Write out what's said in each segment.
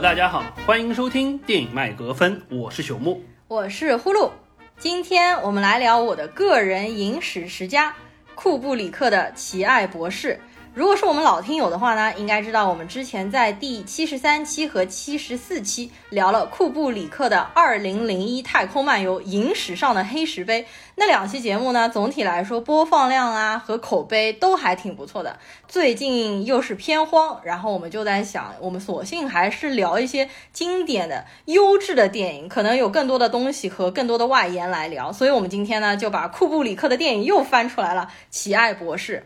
大家好，欢迎收听电影麦格芬，我是朽木，我是呼噜。今天我们来聊我的个人影史十佳——库布里克的《奇爱博士》。如果是我们老听友的话呢，应该知道我们之前在第七十三期和七十四期聊了库布里克的《二零零一太空漫游：影史上的黑石碑》那两期节目呢，总体来说播放量啊和口碑都还挺不错的。最近又是片荒，然后我们就在想，我们索性还是聊一些经典的、优质的电影，可能有更多的东西和更多的外延来聊。所以，我们今天呢就把库布里克的电影又翻出来了，《奇爱博士》。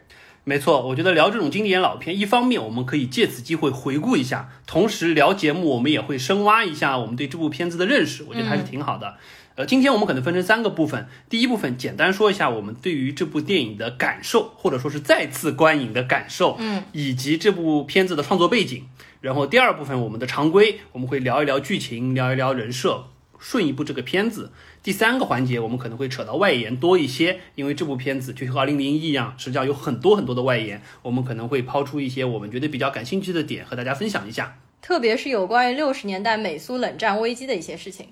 没错，我觉得聊这种经典老片，一方面我们可以借此机会回顾一下，同时聊节目我们也会深挖一下我们对这部片子的认识，我觉得还是挺好的。呃，今天我们可能分成三个部分，第一部分简单说一下我们对于这部电影的感受，或者说是再次观影的感受，嗯，以及这部片子的创作背景。然后第二部分我们的常规，我们会聊一聊剧情，聊一聊人设，顺一部这个片子。第三个环节，我们可能会扯到外延多一些，因为这部片子就和《二零零一》一样，实际上有很多很多的外延，我们可能会抛出一些我们觉得比较感兴趣的点和大家分享一下，特别是有关于六十年代美苏冷战危机的一些事情。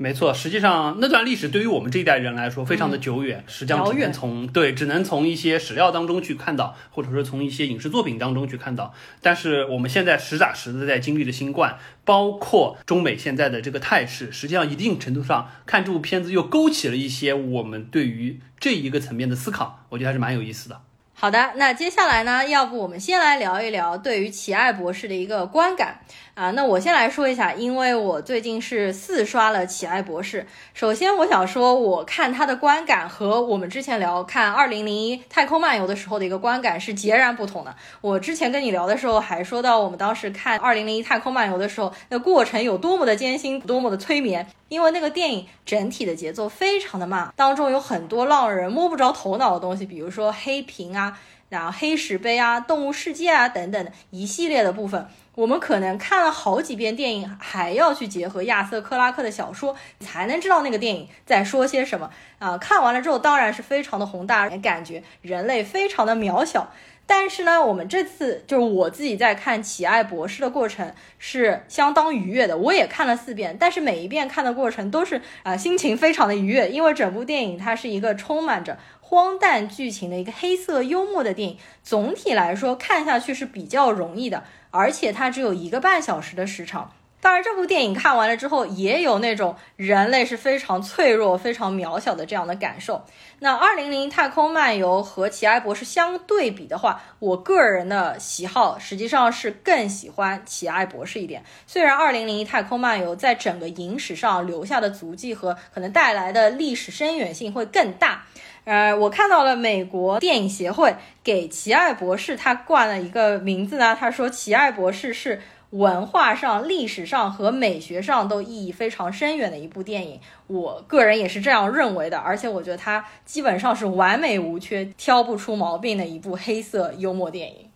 没错，实际上那段历史对于我们这一代人来说非常的久远，实际上只能从对，只能从一些史料当中去看到，或者说从一些影视作品当中去看到。但是我们现在实打实的在经历了新冠，包括中美现在的这个态势，实际上一定程度上看这部片子又勾起了一些我们对于这一个层面的思考，我觉得还是蛮有意思的。好的，那接下来呢，要不我们先来聊一聊对于奇爱博士的一个观感啊。那我先来说一下，因为我最近是四刷了奇爱博士。首先，我想说，我看他的观感和我们之前聊看《二零零一太空漫游》的时候的一个观感是截然不同的。我之前跟你聊的时候还说到，我们当时看《二零零一太空漫游》的时候，那过程有多么的艰辛，多么的催眠。因为那个电影整体的节奏非常的慢，当中有很多让人摸不着头脑的东西，比如说黑屏啊，然后黑石碑啊，动物世界啊等等的一系列的部分，我们可能看了好几遍电影，还要去结合亚瑟克拉克的小说，才能知道那个电影在说些什么啊。看完了之后，当然是非常的宏大，感觉人类非常的渺小。但是呢，我们这次就是我自己在看《奇爱博士》的过程是相当愉悦的。我也看了四遍，但是每一遍看的过程都是啊，心情非常的愉悦，因为整部电影它是一个充满着荒诞剧情的一个黑色幽默的电影。总体来说，看下去是比较容易的，而且它只有一个半小时的时长。当然，这部电影看完了之后，也有那种人类是非常脆弱、非常渺小的这样的感受。那《二零零太空漫游》和《奇爱博士》相对比的话，我个人的喜好实际上是更喜欢《奇爱博士》一点。虽然《二零零一太空漫游》在整个影史上留下的足迹和可能带来的历史深远性会更大，呃，我看到了美国电影协会给《奇爱博士》他冠了一个名字呢，他说《奇爱博士》是。文化上、历史上和美学上都意义非常深远的一部电影，我个人也是这样认为的。而且我觉得它基本上是完美无缺、挑不出毛病的一部黑色幽默电影。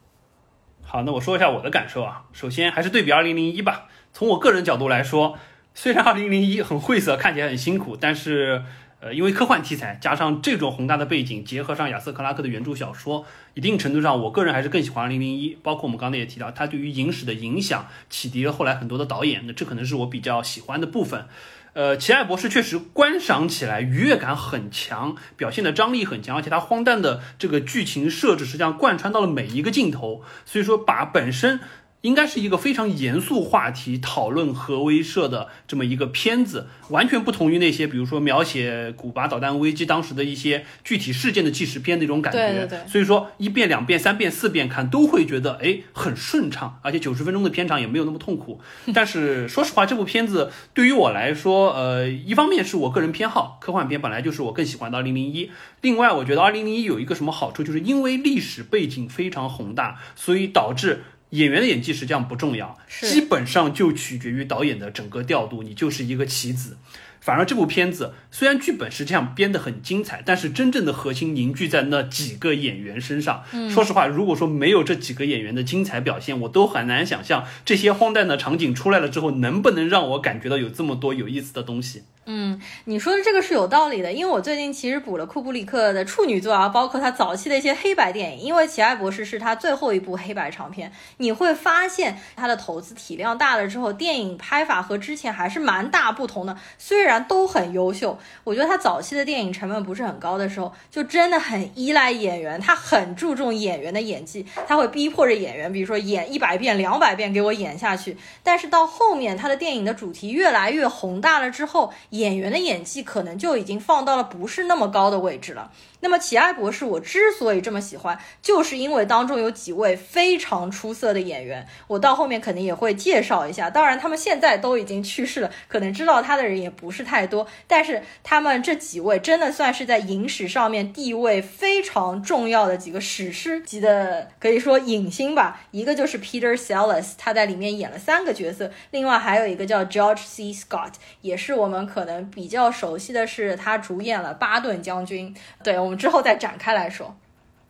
好，那我说一下我的感受啊。首先还是对比《二零零一》吧。从我个人角度来说，虽然《二零零一》很晦涩，看起来很辛苦，但是。呃，因为科幻题材加上这种宏大的背景，结合上亚瑟克拉克的原著小说，一定程度上，我个人还是更喜欢《零零一》。包括我们刚才也提到，它对于影史的影响，启迪了后来很多的导演。那这可能是我比较喜欢的部分。呃，奇爱博士确实观赏起来愉悦感很强，表现的张力很强，而且它荒诞的这个剧情设置实际上贯穿到了每一个镜头，所以说把本身。应该是一个非常严肃话题讨论核威慑的这么一个片子，完全不同于那些比如说描写古巴导弹危机当时的一些具体事件的纪实片那种感觉。对对对。所以说一遍、两遍、三遍、四遍看都会觉得哎很顺畅，而且九十分钟的片长也没有那么痛苦。但是说实话，这部片子对于我来说，呃，一方面是我个人偏好，科幻片本来就是我更喜欢的《二零零一》。另外，我觉得《二零零一》有一个什么好处，就是因为历史背景非常宏大，所以导致。演员的演技实际上不重要，基本上就取决于导演的整个调度。你就是一个棋子，反而这部片子虽然剧本是这样编得很精彩，但是真正的核心凝聚在那几个演员身上。说实话，如果说没有这几个演员的精彩表现，我都很难想象这些荒诞的场景出来了之后，能不能让我感觉到有这么多有意思的东西。嗯，你说的这个是有道理的，因为我最近其实补了库布里克的处女作啊，包括他早期的一些黑白电影，因为《奇爱博士》是他最后一部黑白长片，你会发现他的投资体量大了之后，电影拍法和之前还是蛮大不同的。虽然都很优秀，我觉得他早期的电影成本不是很高的时候，就真的很依赖演员，他很注重演员的演技，他会逼迫着演员，比如说演一百遍、两百遍给我演下去。但是到后面，他的电影的主题越来越宏大了之后，演员的演技可能就已经放到了不是那么高的位置了。那么《奇爱博士》，我之所以这么喜欢，就是因为当中有几位非常出色的演员，我到后面肯定也会介绍一下。当然，他们现在都已经去世了，可能知道他的人也不是太多。但是他们这几位真的算是在影史上面地位非常重要的几个史诗级的，可以说影星吧。一个就是 Peter Sellers，他在里面演了三个角色；另外还有一个叫 George C. Scott，也是我们可能比较熟悉的是他主演了巴顿将军。对我。之后再展开来说。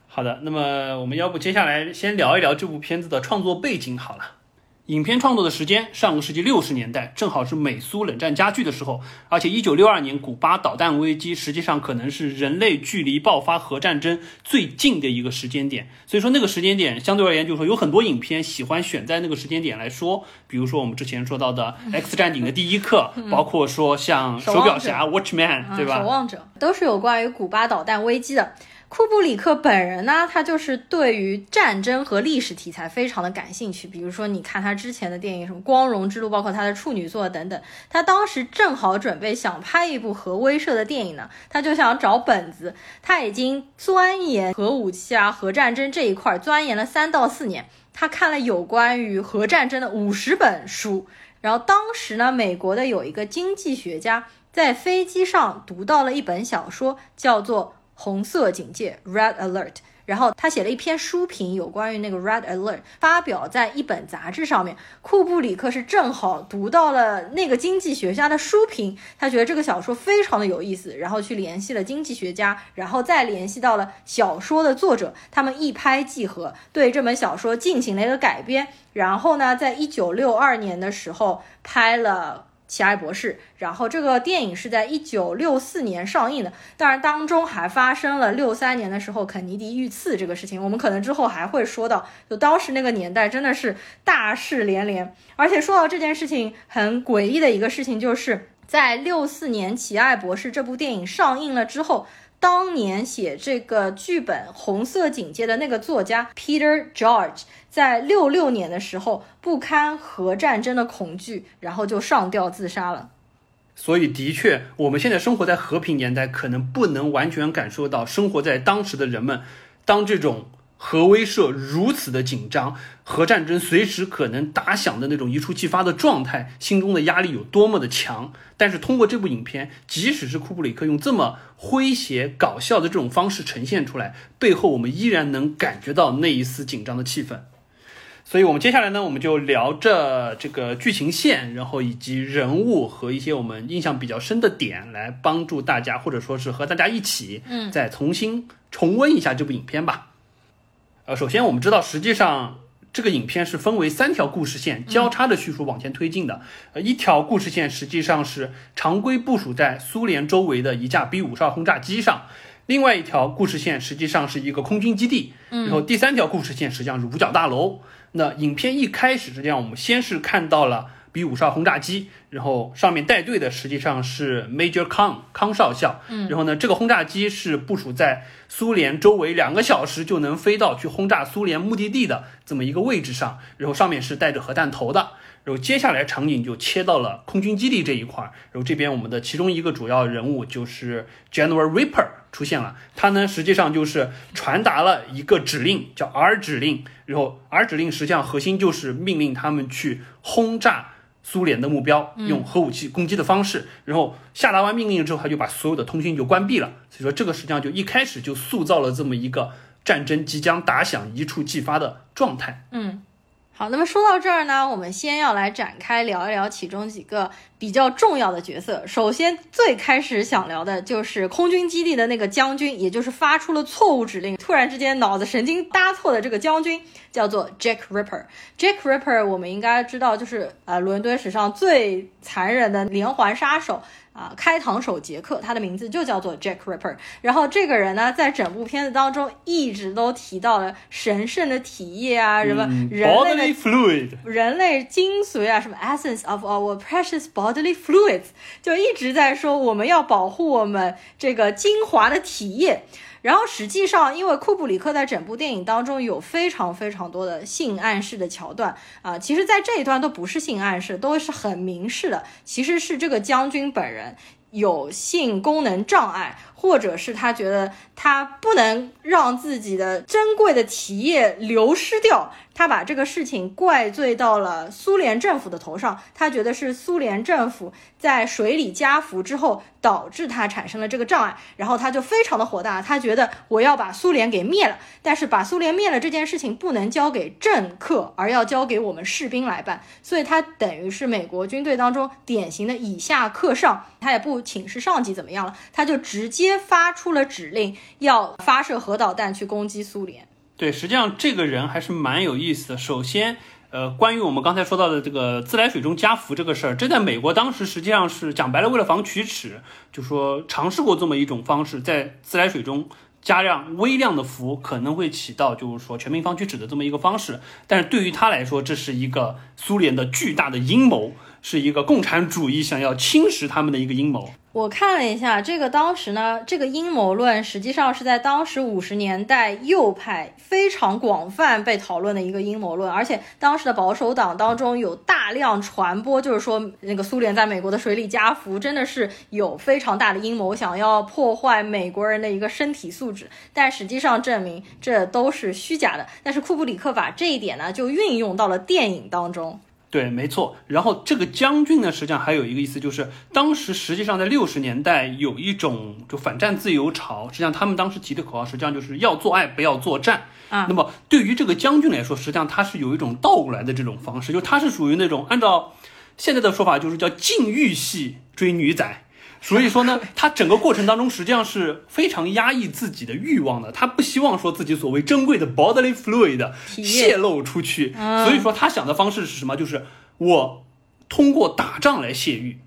好的，那么我们要不接下来先聊一聊这部片子的创作背景好了。影片创作的时间，上个世纪六十年代，正好是美苏冷战加剧的时候，而且一九六二年古巴导弹危机，实际上可能是人类距离爆发核战争最近的一个时间点。所以说那个时间点，相对而言，就是说有很多影片喜欢选在那个时间点来说，比如说我们之前说到的《X 战警》的第一课，包括说像《手表侠》（Watchman），对吧？守望者都是有关于古巴导弹危机的。库布里克本人呢，他就是对于战争和历史题材非常的感兴趣。比如说，你看他之前的电影，什么《光荣之路》，包括他的处女作等等。他当时正好准备想拍一部核威慑的电影呢，他就想找本子。他已经钻研核武器啊、核战争这一块，钻研了三到四年。他看了有关于核战争的五十本书。然后当时呢，美国的有一个经济学家在飞机上读到了一本小说，叫做。红色警戒 （Red Alert），然后他写了一篇书评，有关于那个 Red Alert，发表在一本杂志上面。库布里克是正好读到了那个经济学家的书评，他觉得这个小说非常的有意思，然后去联系了经济学家，然后再联系到了小说的作者，他们一拍即合，对这本小说进行了一个改编，然后呢，在一九六二年的时候拍了。奇爱博士，然后这个电影是在一九六四年上映的，当然当中还发生了六三年的时候肯尼迪遇刺这个事情，我们可能之后还会说到，就当时那个年代真的是大事连连，而且说到这件事情很诡异的一个事情，就是在六四年奇爱博士这部电影上映了之后。当年写这个剧本《红色警戒》的那个作家 Peter George，在六六年的时候不堪核战争的恐惧，然后就上吊自杀了。所以，的确，我们现在生活在和平年代，可能不能完全感受到生活在当时的人们，当这种。核威慑如此的紧张，核战争随时可能打响的那种一触即发的状态，心中的压力有多么的强？但是通过这部影片，即使是库布里克用这么诙谐搞笑的这种方式呈现出来，背后我们依然能感觉到那一丝紧张的气氛。所以，我们接下来呢，我们就聊着这个剧情线，然后以及人物和一些我们印象比较深的点，来帮助大家，或者说是和大家一起，嗯，再重新重温一下这部影片吧。呃，首先我们知道，实际上这个影片是分为三条故事线交叉的叙述往前推进的。呃，一条故事线实际上是常规部署在苏联周围的一架 B 五十二轰炸机上，另外一条故事线实际上是一个空军基地，然后第三条故事线实际上是五角大楼。那影片一开始，实际上我们先是看到了。B 五十二轰炸机，然后上面带队的实际上是 Major 康康少校，嗯，然后呢，这个轰炸机是部署在苏联周围两个小时就能飞到去轰炸苏联目的地的这么一个位置上，然后上面是带着核弹头的，然后接下来场景就切到了空军基地这一块，然后这边我们的其中一个主要人物就是 General Ripper 出现了，他呢实际上就是传达了一个指令，叫 R 指令，然后 R 指令实际上核心就是命令他们去轰炸。苏联的目标用核武器攻击的方式，然后下达完命令之后，他就把所有的通讯就关闭了。所以说，这个实际上就一开始就塑造了这么一个战争即将打响、一触即发的状态。嗯，好，那么说到这儿呢，我们先要来展开聊一聊其中几个比较重要的角色。首先，最开始想聊的就是空军基地的那个将军，也就是发出了错误指令，突然之间脑子神经搭错的这个将军，叫做 Jack Ripper。Jack Ripper 我们应该知道，就是呃伦敦史上最残忍的连环杀手。啊，开膛手杰克，他的名字就叫做 Jack Ripper。然后这个人呢，在整部片子当中一直都提到了神圣的体液啊，什么人类的人类精髓啊，什么 essence of our precious bodily fluids，就一直在说我们要保护我们这个精华的体液。然后实际上，因为库布里克在整部电影当中有非常非常多的性暗示的桥段啊，其实，在这一段都不是性暗示，都是很明示的，其实是这个将军本人有性功能障碍。或者是他觉得他不能让自己的珍贵的体液流失掉，他把这个事情怪罪到了苏联政府的头上。他觉得是苏联政府在水里加氟之后导致他产生了这个障碍，然后他就非常的火大，他觉得我要把苏联给灭了。但是把苏联灭了这件事情不能交给政客，而要交给我们士兵来办。所以他等于是美国军队当中典型的以下克上，他也不请示上级怎么样了，他就直接。发出了指令，要发射核导弹去攻击苏联。对，实际上这个人还是蛮有意思的。首先，呃，关于我们刚才说到的这个自来水中加氟这个事儿，这在美国当时实际上是讲白了，为了防龋齿，就说尝试过这么一种方式，在自来水中加量微量的氟，可能会起到就是说全民防龋齿的这么一个方式。但是对于他来说，这是一个苏联的巨大的阴谋。是一个共产主义想要侵蚀他们的一个阴谋。我看了一下，这个当时呢，这个阴谋论实际上是在当时五十年代右派非常广泛被讨论的一个阴谋论，而且当时的保守党当中有大量传播，就是说那个苏联在美国的水里加氟，真的是有非常大的阴谋，想要破坏美国人的一个身体素质。但实际上证明这都是虚假的。但是库布里克把这一点呢，就运用到了电影当中。对，没错。然后这个将军呢，实际上还有一个意思，就是当时实际上在六十年代有一种就反战自由潮，实际上他们当时提的口号实际上就是要做爱，不要作战啊。那么对于这个将军来说，实际上他是有一种倒过来的这种方式，就他是属于那种按照现在的说法，就是叫禁欲系追女仔。所以说呢，他整个过程当中实际上是非常压抑自己的欲望的，他不希望说自己所谓珍贵的 bodily fluid 泄露出去。所以说他想的方式是什么？就是我通过打仗来泄欲。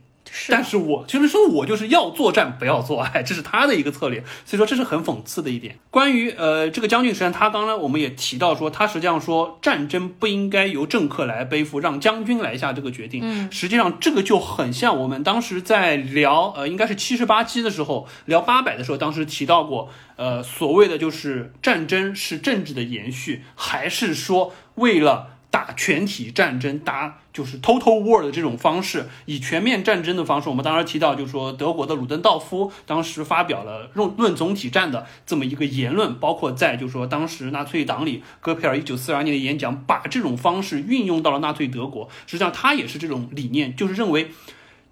但是我就是说，我就是要作战，不要做爱，这是他的一个策略。所以说，这是很讽刺的一点。关于呃这个将军，实际上他刚刚我们也提到说，他实际上说战争不应该由政客来背负，让将军来下这个决定。嗯，实际上这个就很像我们当时在聊呃应该是七十八期的时候聊八百的时候，当时提到过呃所谓的就是战争是政治的延续，还是说为了。打全体战争，打就是 total war 的这种方式，以全面战争的方式，我们当时提到，就是说德国的鲁登道夫当时发表了论论总体战的这么一个言论，包括在就是说当时纳粹党里戈培尔一九四二年的演讲，把这种方式运用到了纳粹德国。实际上，他也是这种理念，就是认为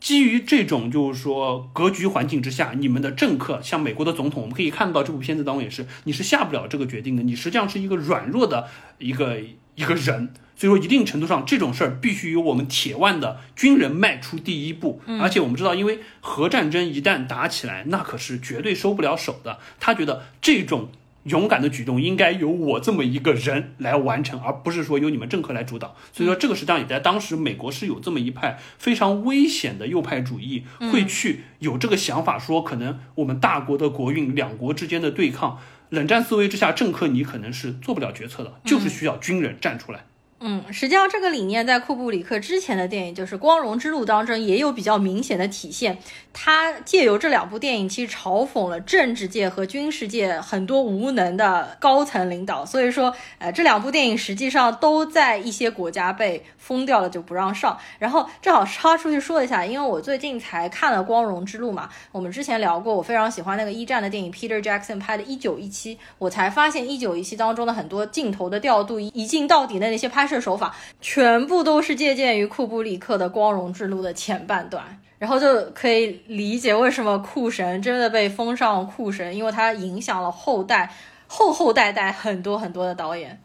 基于这种就是说格局环境之下，你们的政客，像美国的总统，我们可以看到这部片子当中也是，你是下不了这个决定的，你实际上是一个软弱的一个一个人。所以说，一定程度上，这种事儿必须由我们铁腕的军人迈出第一步。而且我们知道，因为核战争一旦打起来，那可是绝对收不了手的。他觉得这种勇敢的举动应该由我这么一个人来完成，而不是说由你们政客来主导。所以说，这个实际上也在当时美国是有这么一派非常危险的右派主义，会去有这个想法，说可能我们大国的国运，两国之间的对抗，冷战思维之下，政客你可能是做不了决策的，就是需要军人站出来。嗯，嗯实际上这个理念在库布里克之前的电影，就是《光荣之路》当中也有比较明显的体现。他借由这两部电影，其实嘲讽了政治界和军事界很多无能的高层领导。所以说，呃，这两部电影实际上都在一些国家被封掉了，就不让上。然后正好插出去说一下，因为我最近才看了《光荣之路》嘛，我们之前聊过，我非常喜欢那个一战的电影，Peter Jackson 拍的《一九一七》，我才发现《一九一七》当中的很多镜头的调度，一镜到底的那些拍摄。手法全部都是借鉴于库布里克的《光荣之路》的前半段，然后就可以理解为什么库神真的被封上库神，因为他影响了后代后后代代很多很多的导演。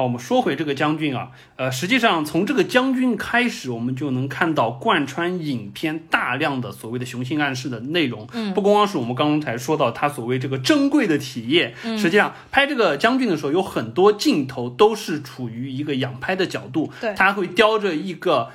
好，我们说回这个将军啊，呃，实际上从这个将军开始，我们就能看到贯穿影片大量的所谓的雄性暗示的内容。嗯，不光光是我们刚才说到他所谓这个珍贵的体液，嗯，实际上拍这个将军的时候，有很多镜头都是处于一个仰拍的角度，对，他会叼着一个。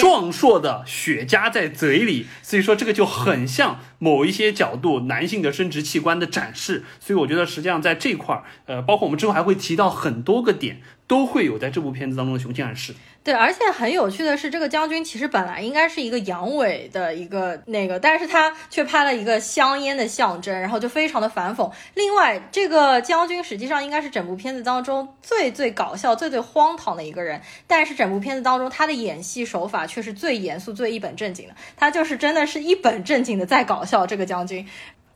壮硕的雪茄在嘴里，所以说这个就很像某一些角度男性的生殖器官的展示，所以我觉得实际上在这块儿，呃，包括我们之后还会提到很多个点，都会有在这部片子当中的雄性暗示。对，而且很有趣的是，这个将军其实本来应该是一个阳痿的一个那个，但是他却拍了一个香烟的象征，然后就非常的反讽。另外，这个将军实际上应该是整部片子当中最最搞笑、最最荒唐的一个人，但是整部片子当中他的演戏手法却是最严肃、最一本正经的，他就是真的是一本正经的在搞笑。这个将军。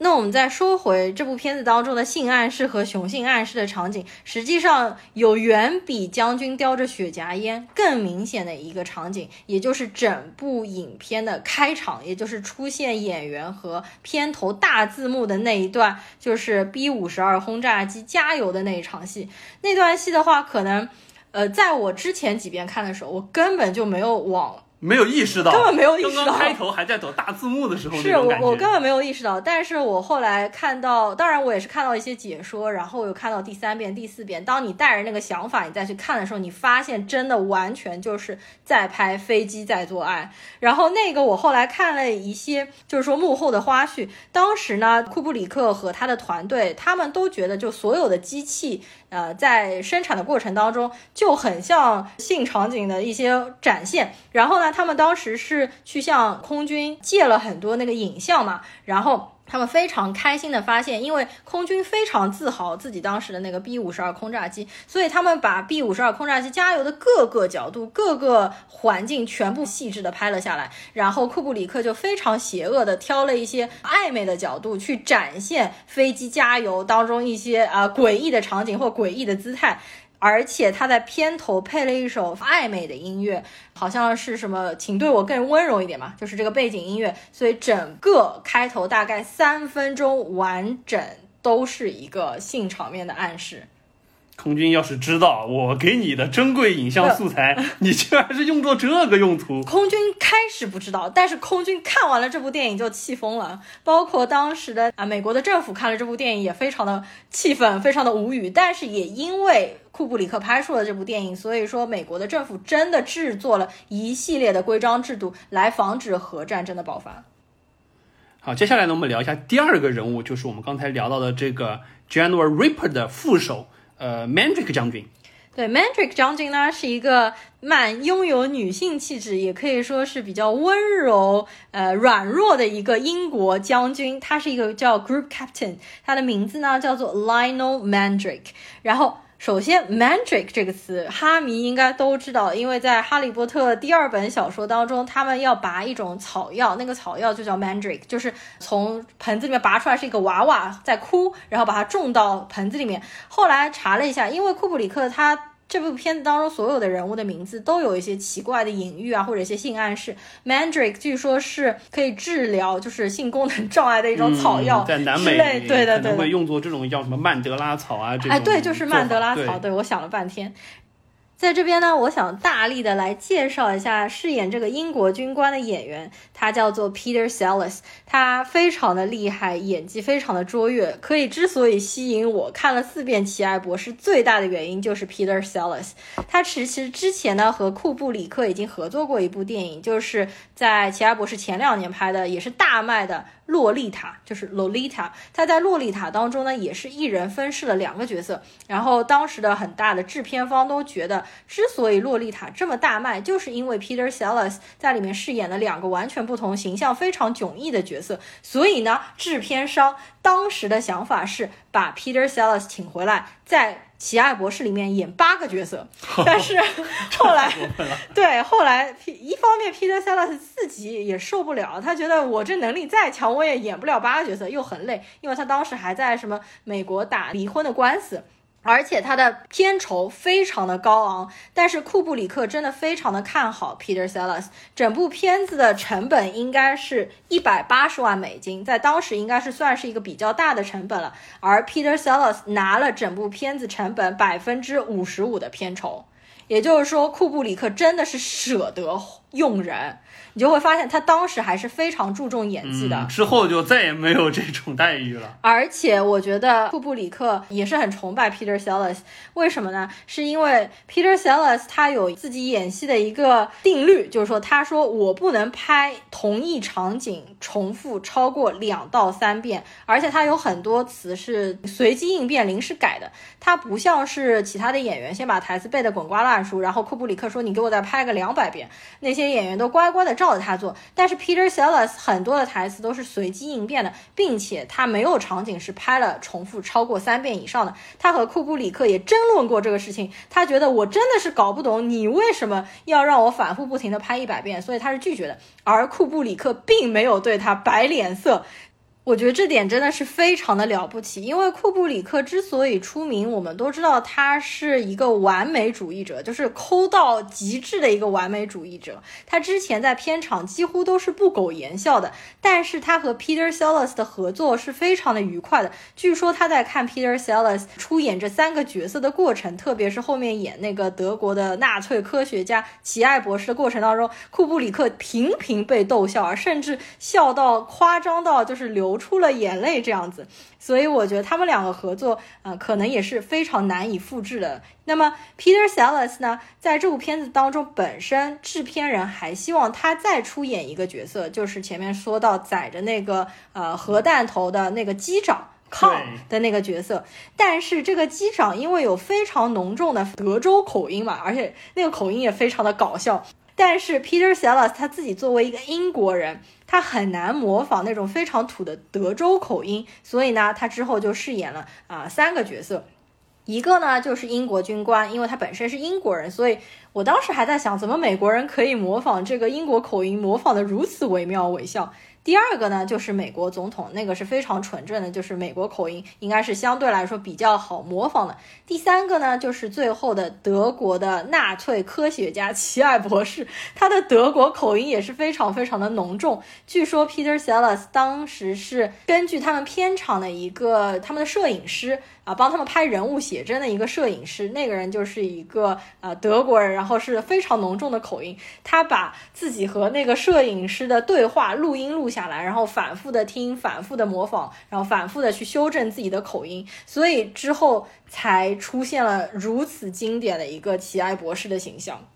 那我们再说回这部片子当中的性暗示和雄性暗示的场景，实际上有远比将军叼着雪茄烟更明显的一个场景，也就是整部影片的开场，也就是出现演员和片头大字幕的那一段，就是 B 五十二轰炸机加油的那一场戏。那段戏的话，可能，呃，在我之前几遍看的时候，我根本就没有往。没有意识到，根本没有意识到。刚刚开头还在走大字幕的时候，是我我根本没有意识到。但是我后来看到，当然我也是看到一些解说，然后我又看到第三遍、第四遍。当你带着那个想法，你再去看的时候，你发现真的完全就是在拍飞机在做爱。然后那个我后来看了一些，就是说幕后的花絮。当时呢，库布里克和他的团队，他们都觉得就所有的机器。呃，在生产的过程当中就很像性场景的一些展现。然后呢，他们当时是去向空军借了很多那个影像嘛，然后。他们非常开心的发现，因为空军非常自豪自己当时的那个 B 五十二轰炸机，所以他们把 B 五十二轰炸机加油的各个角度、各个环境全部细致的拍了下来。然后库布里克就非常邪恶的挑了一些暧昧的角度去展现飞机加油当中一些啊诡异的场景或诡异的姿态。而且他在片头配了一首暧昧的音乐，好像是什么，请对我更温柔一点嘛，就是这个背景音乐。所以整个开头大概三分钟完整都是一个性场面的暗示。空军要是知道我给你的珍贵影像素材，你居然是用作这个用途。空军开始不知道，但是空军看完了这部电影就气疯了，包括当时的啊美国的政府看了这部电影也非常的气愤，非常的无语。但是也因为库布里克拍出了这部电影，所以说美国的政府真的制作了一系列的规章制度来防止核战争的爆发。好，接下来呢，我们聊一下第二个人物，就是我们刚才聊到的这个 General Ripper 的副手。呃，Mandrick 将军，对，Mandrick 将军呢是一个蛮拥有女性气质，也可以说是比较温柔、呃软弱的一个英国将军。他是一个叫 Group Captain，他的名字呢叫做 Lionel Mandrick，然后。首先，mandrake 这个词，哈迷应该都知道，因为在《哈利波特》第二本小说当中，他们要拔一种草药，那个草药就叫 mandrake，就是从盆子里面拔出来是一个娃娃在哭，然后把它种到盆子里面。后来查了一下，因为库布里克他。这部片子当中所有的人物的名字都有一些奇怪的隐喻啊，或者一些性暗示。Mandrake 据说是可以治疗就是性功能障碍的一种草药，在南美对对对会用作这种叫什么曼德拉草啊这种。哎，对，就是曼德拉草。对我想了半天。在这边呢，我想大力的来介绍一下饰演这个英国军官的演员，他叫做 Peter Sellers，他非常的厉害，演技非常的卓越。可以之所以吸引我看了四遍《奇爱博士》，最大的原因就是 Peter Sellers。他其实之前呢和库布里克已经合作过一部电影，就是在《奇爱博士》前两年拍的，也是大卖的。洛丽塔就是 Lolita，他在洛丽塔当中呢，也是一人分饰了两个角色。然后当时的很大的制片方都觉得，之所以洛丽塔这么大卖，就是因为 Peter Sellers 在里面饰演了两个完全不同、形象非常迥异的角色。所以呢，制片商当时的想法是把 Peter Sellers 请回来，在。奇爱博士里面演八个角色，但是后来 对后来一方面 Peter Sellers 自己也受不了，他觉得我这能力再强，我也演不了八个角色，又很累，因为他当时还在什么美国打离婚的官司。而且他的片酬非常的高昂，但是库布里克真的非常的看好 Peter Sellers，整部片子的成本应该是一百八十万美金，在当时应该是算是一个比较大的成本了，而 Peter Sellers 拿了整部片子成本百分之五十五的片酬，也就是说库布里克真的是舍得用人。你就会发现他当时还是非常注重演技的，嗯之后就再也没有这种待遇了。而且我觉得库布里克也是很崇拜 Peter Sellers，为什么呢？是因为 Peter Sellers 他有自己演戏的一个定律，就是说他说我不能拍同一场景重复超过两到三遍，而且他有很多词是随机应变、临时改的，他不像是其他的演员先把台词背得滚瓜烂熟，然后库布里克说你给我再拍个两百遍，那些演员都乖乖的照着他做，但是 Peter Sellers 很多的台词都是随机应变的，并且他没有场景是拍了重复超过三遍以上的。他和库布里克也争论过这个事情，他觉得我真的是搞不懂你为什么要让我反复不停的拍一百遍，所以他是拒绝的。而库布里克并没有对他摆脸色。我觉得这点真的是非常的了不起，因为库布里克之所以出名，我们都知道他是一个完美主义者，就是抠到极致的一个完美主义者。他之前在片场几乎都是不苟言笑的，但是他和 Peter Sellers 的合作是非常的愉快的。据说他在看 Peter Sellers 出演这三个角色的过程，特别是后面演那个德国的纳粹科学家奇艾博士的过程当中，库布里克频频被逗笑，而甚至笑到夸张到就是流。流出了眼泪这样子，所以我觉得他们两个合作，呃，可能也是非常难以复制的。那么 Peter Sellers 呢，在这部片子当中，本身制片人还希望他再出演一个角色，就是前面说到载着那个呃核弹头的那个机长。康的那个角色，但是这个机长因为有非常浓重的德州口音嘛，而且那个口音也非常的搞笑。但是 Peter Sellers 他自己作为一个英国人，他很难模仿那种非常土的德州口音，所以呢，他之后就饰演了啊、三个角色。一个呢就是英国军官，因为他本身是英国人，所以我当时还在想，怎么美国人可以模仿这个英国口音，模仿的如此惟妙惟肖。第二个呢，就是美国总统，那个是非常纯正的，就是美国口音，应该是相对来说比较好模仿的。第三个呢，就是最后的德国的纳粹科学家齐艾博士，他的德国口音也是非常非常的浓重。据说 Peter Sellers 当时是根据他们片场的一个他们的摄影师啊，帮他们拍人物写真的一个摄影师，那个人就是一个呃德国人，然后是非常浓重的口音，他把自己和那个摄影师的对话录音录下来，然后反复的听，反复的模仿，然后反复的去修正自己的口音，所以之后才出现了如此经典的一个奇爱博士的形象。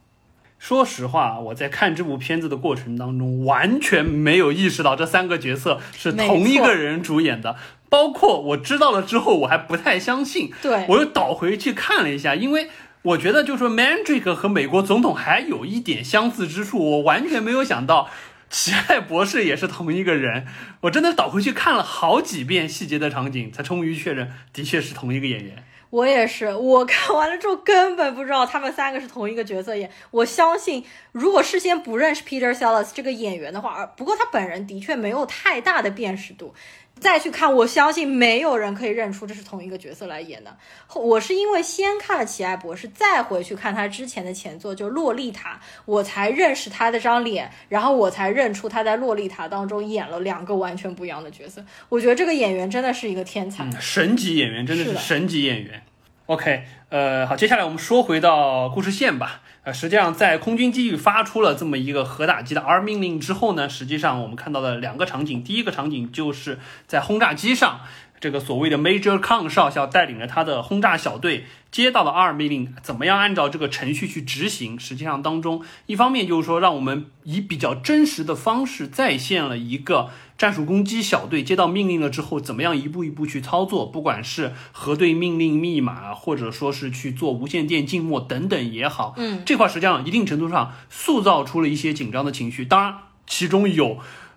说实话，我在看这部片子的过程当中，完全没有意识到这三个角色是同一个人主演的。包括我知道了之后，我还不太相信。对，我又倒回去看了一下，因为我觉得就是说，Mandrake 和美国总统还有一点相似之处，我完全没有想到。奇爱博士也是同一个人，我真的倒回去看了好几遍细节的场景，才终于确认的确是同一个演员。我也是，我看完了之后根本不知道他们三个是同一个角色演。我相信，如果事先不认识 Peter Sellers 这个演员的话，不过他本人的确没有太大的辨识度。再去看，我相信没有人可以认出这是同一个角色来演的。我是因为先看了《奇爱博士》，再回去看他之前的前作，就《洛丽塔》，我才认识他的张脸，然后我才认出他在《洛丽塔》当中演了两个完全不一样的角色。我觉得这个演员真的是一个天才，嗯、神级演员，真的是神级演员。OK，呃，好，接下来我们说回到故事线吧。呃，实际上在空军机遇发出了这么一个核打击的 R 命令之后呢，实际上我们看到的两个场景，第一个场景就是在轰炸机上，这个所谓的 Major Kang 少校带领着他的轰炸小队接到了 R 命令，怎么样按照这个程序去执行？实际上当中，一方面就是说让我们以比较真实的方式再现了一个。战术攻击小队接到命令了之后，怎么样一步一步去操作？不管是核对命令密码，或者说是去做无线电静默等等也好，嗯，这块实际上一定程度上塑造出了一些紧张的情绪。当然，其中有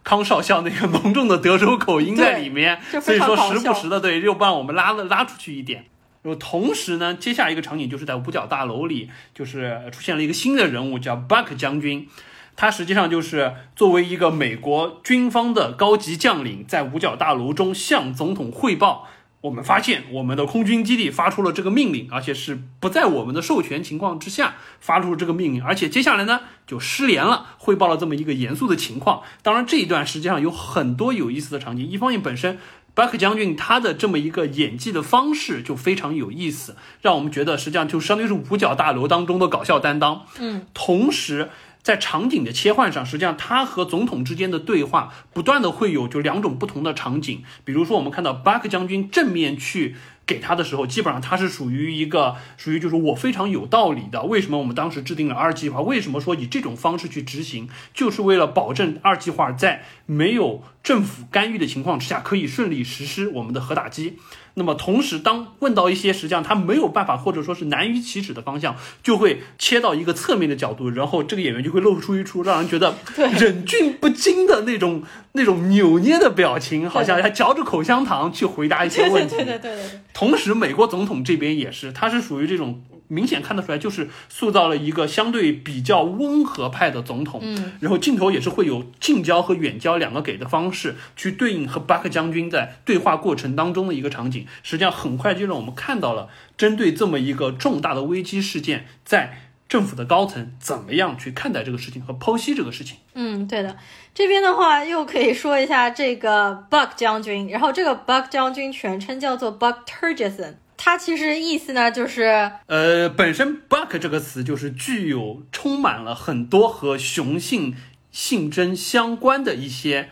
康少校那个浓重的德州口音在里面，所以说时不时的对又把我们拉了拉出去一点。然后同时呢，接下来一个场景就是在五角大楼里，就是出现了一个新的人物，叫 Buck 将军。他实际上就是作为一个美国军方的高级将领，在五角大楼中向总统汇报我们发现我们的空军基地发出了这个命令，而且是不在我们的授权情况之下发出这个命令，而且接下来呢就失联了，汇报了这么一个严肃的情况。当然，这一段实际上有很多有意思的场景。一方面，本身 Buck 将军他的这么一个演技的方式就非常有意思，让我们觉得实际上就相当于是五角大楼当中的搞笑担当。嗯，同时。在场景的切换上，实际上他和总统之间的对话不断的会有就两种不同的场景。比如说，我们看到巴克将军正面去给他的时候，基本上他是属于一个属于就是我非常有道理的。为什么我们当时制定了二计划？为什么说以这种方式去执行？就是为了保证二计划在没有政府干预的情况之下可以顺利实施我们的核打击。那么同时，当问到一些实际上他没有办法或者说是难于启齿的方向，就会切到一个侧面的角度，然后这个演员就会露出一出让人觉得忍俊不禁的那种那种扭捏的表情，好像还嚼着口香糖去回答一些问题。对对对对对。同时，美国总统这边也是，他是属于这种。明显看得出来，就是塑造了一个相对比较温和派的总统。嗯，然后镜头也是会有近焦和远焦两个给的方式，去对应和巴克将军在对话过程当中的一个场景。实际上，很快就让我们看到了针对这么一个重大的危机事件，在政府的高层怎么样去看待这个事情和剖析这个事情。嗯，对的。这边的话又可以说一下这个 Buck 将军，然后这个 Buck 将军全称叫做 Buck Turgeson。它其实意思呢，就是呃，本身 buck 这个词就是具有充满了很多和雄性性征相关的一些。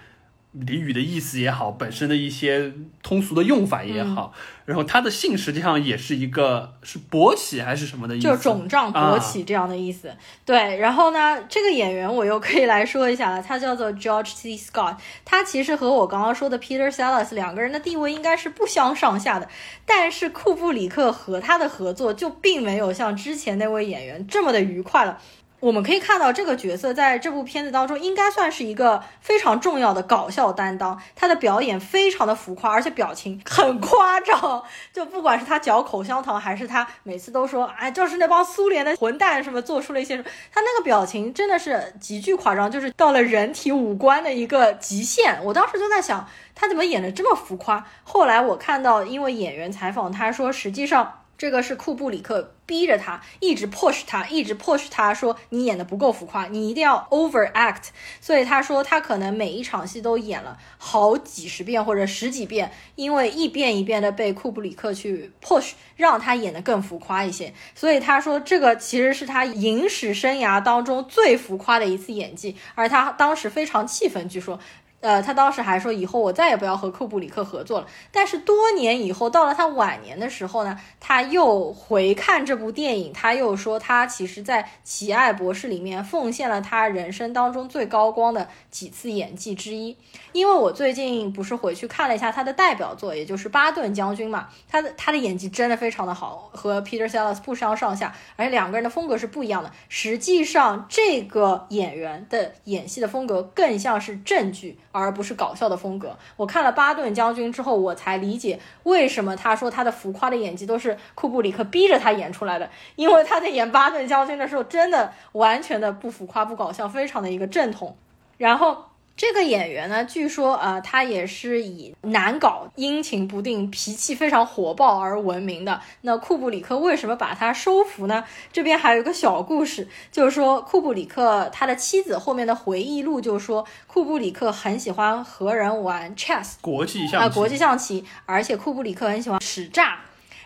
俚语的意思也好，本身的一些通俗的用法也好，然后他的姓实际上也是一个是勃起还是什么的意思，就是肿胀勃起这样的意思。对，然后呢，这个演员我又可以来说一下了，他叫做 George C. Scott，他其实和我刚刚说的 Peter Sellers 两个人的地位应该是不相上下的，但是库布里克和他的合作就并没有像之前那位演员这么的愉快了。我们可以看到，这个角色在这部片子当中应该算是一个非常重要的搞笑担当。他的表演非常的浮夸，而且表情很夸张。就不管是他嚼口香糖，还是他每次都说“哎，就是那帮苏联的混蛋”什么，做出了一些什么，他那个表情真的是极具夸张，就是到了人体五官的一个极限。我当时就在想，他怎么演的这么浮夸？后来我看到，因为演员采访他说，实际上。这个是库布里克逼着他，一直 push 他，一直 push 他说你演的不够浮夸，你一定要 over act。所以他说他可能每一场戏都演了好几十遍或者十几遍，因为一遍一遍的被库布里克去 push，让他演的更浮夸一些。所以他说这个其实是他影史生涯当中最浮夸的一次演技，而他当时非常气愤，据说。呃，他当时还说以后我再也不要和库布里克合作了。但是多年以后，到了他晚年的时候呢，他又回看这部电影，他又说他其实在《奇爱博士》里面奉献了他人生当中最高光的几次演技之一。因为我最近不是回去看了一下他的代表作，也就是《巴顿将军》嘛，他的他的演技真的非常的好，和 Peter Sellers 不相上下，而且两个人的风格是不一样的。实际上，这个演员的演戏的风格更像是正剧。而不是搞笑的风格。我看了《巴顿将军》之后，我才理解为什么他说他的浮夸的演技都是库布里克逼着他演出来的。因为他在演巴顿将军的时候，真的完全的不浮夸、不搞笑，非常的一个正统。然后。这个演员呢，据说呃，他也是以难搞、阴晴不定、脾气非常火爆而闻名的。那库布里克为什么把他收服呢？这边还有一个小故事，就是说库布里克他的妻子后面的回忆录就说，库布里克很喜欢和人玩 chess 国际象啊，国际象棋，而且库布里克很喜欢使诈，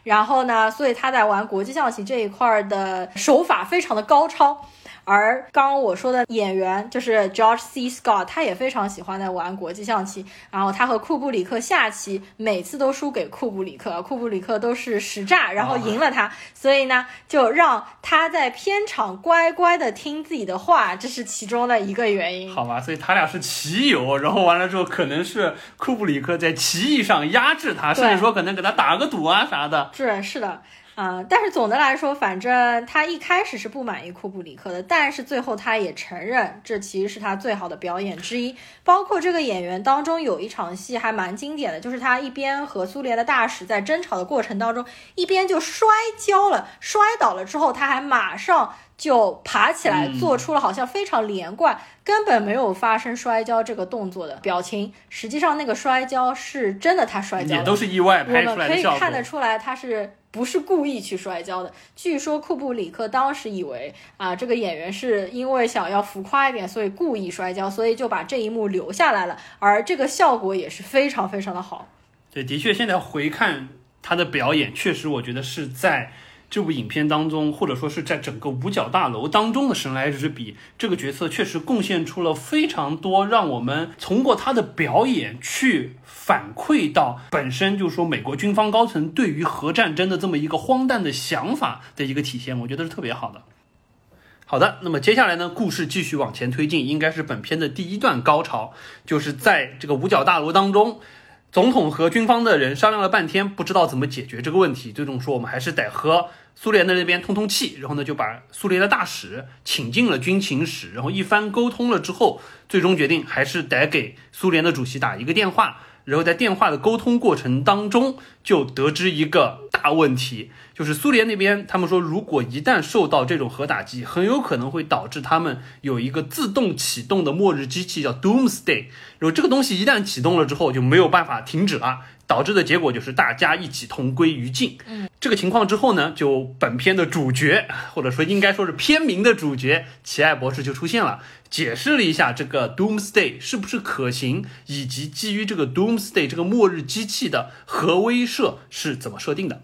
然后呢，所以他在玩国际象棋这一块的手法非常的高超。而刚刚我说的演员就是 George C. Scott，他也非常喜欢在玩国际象棋。然后他和库布里克下棋，每次都输给库布里克，库布里克都是实诈，然后赢了他。所以呢，就让他在片场乖乖的听自己的话，这是其中的一个原因。好吧，所以他俩是棋友，然后完了之后，可能是库布里克在棋艺上压制他，甚至说可能给他打个赌啊啥的。是是的。啊、但是总的来说，反正他一开始是不满意库布里克的，但是最后他也承认这其实是他最好的表演之一。包括这个演员当中有一场戏还蛮经典的，就是他一边和苏联的大使在争吵的过程当中，一边就摔跤了，摔倒了之后，他还马上就爬起来，嗯做出了好像非常连贯，根本没有发生摔跤这个动作的表情。实际上那个摔跤是真的，他摔跤都是意外我拍出们可以。看得出来，他是不是故意去摔跤的？据说库布里克当时以为啊，这个演员是因为想要浮夸一点，所以故意摔跤，所以就把这一幕留下来了。而这个效果也是非常非常的好。对，的确，现在回看他的表演，确实我觉得是在这部影片当中，或者说是在整个五角大楼当中的神来之笔，这个角色确实贡献出了非常多，让我们通过他的表演去反馈到本身就是说美国军方高层对于核战争的这么一个荒诞的想法的一个体现，我觉得是特别好的。好的，那么接下来呢，故事继续往前推进，应该是本片的第一段高潮，就是在这个五角大楼当中，总统和军方的人商量了半天，不知道怎么解决这个问题，最终说我们还是得和苏联的那边通通气，然后呢就把苏联的大使请进了军情室，然后一番沟通了之后，最终决定还是得给苏联的主席打一个电话。然后在电话的沟通过程当中，就得知一个大问题，就是苏联那边他们说，如果一旦受到这种核打击，很有可能会导致他们有一个自动启动的末日机器叫 Doomsday，然后这个东西一旦启动了之后就没有办法停止了，导致的结果就是大家一起同归于尽。嗯，这个情况之后呢，就本片的主角或者说应该说是片名的主角奇爱博士就出现了。解释了一下这个 Doomsday 是不是可行，以及基于这个 Doomsday 这个末日机器的核威慑是怎么设定的。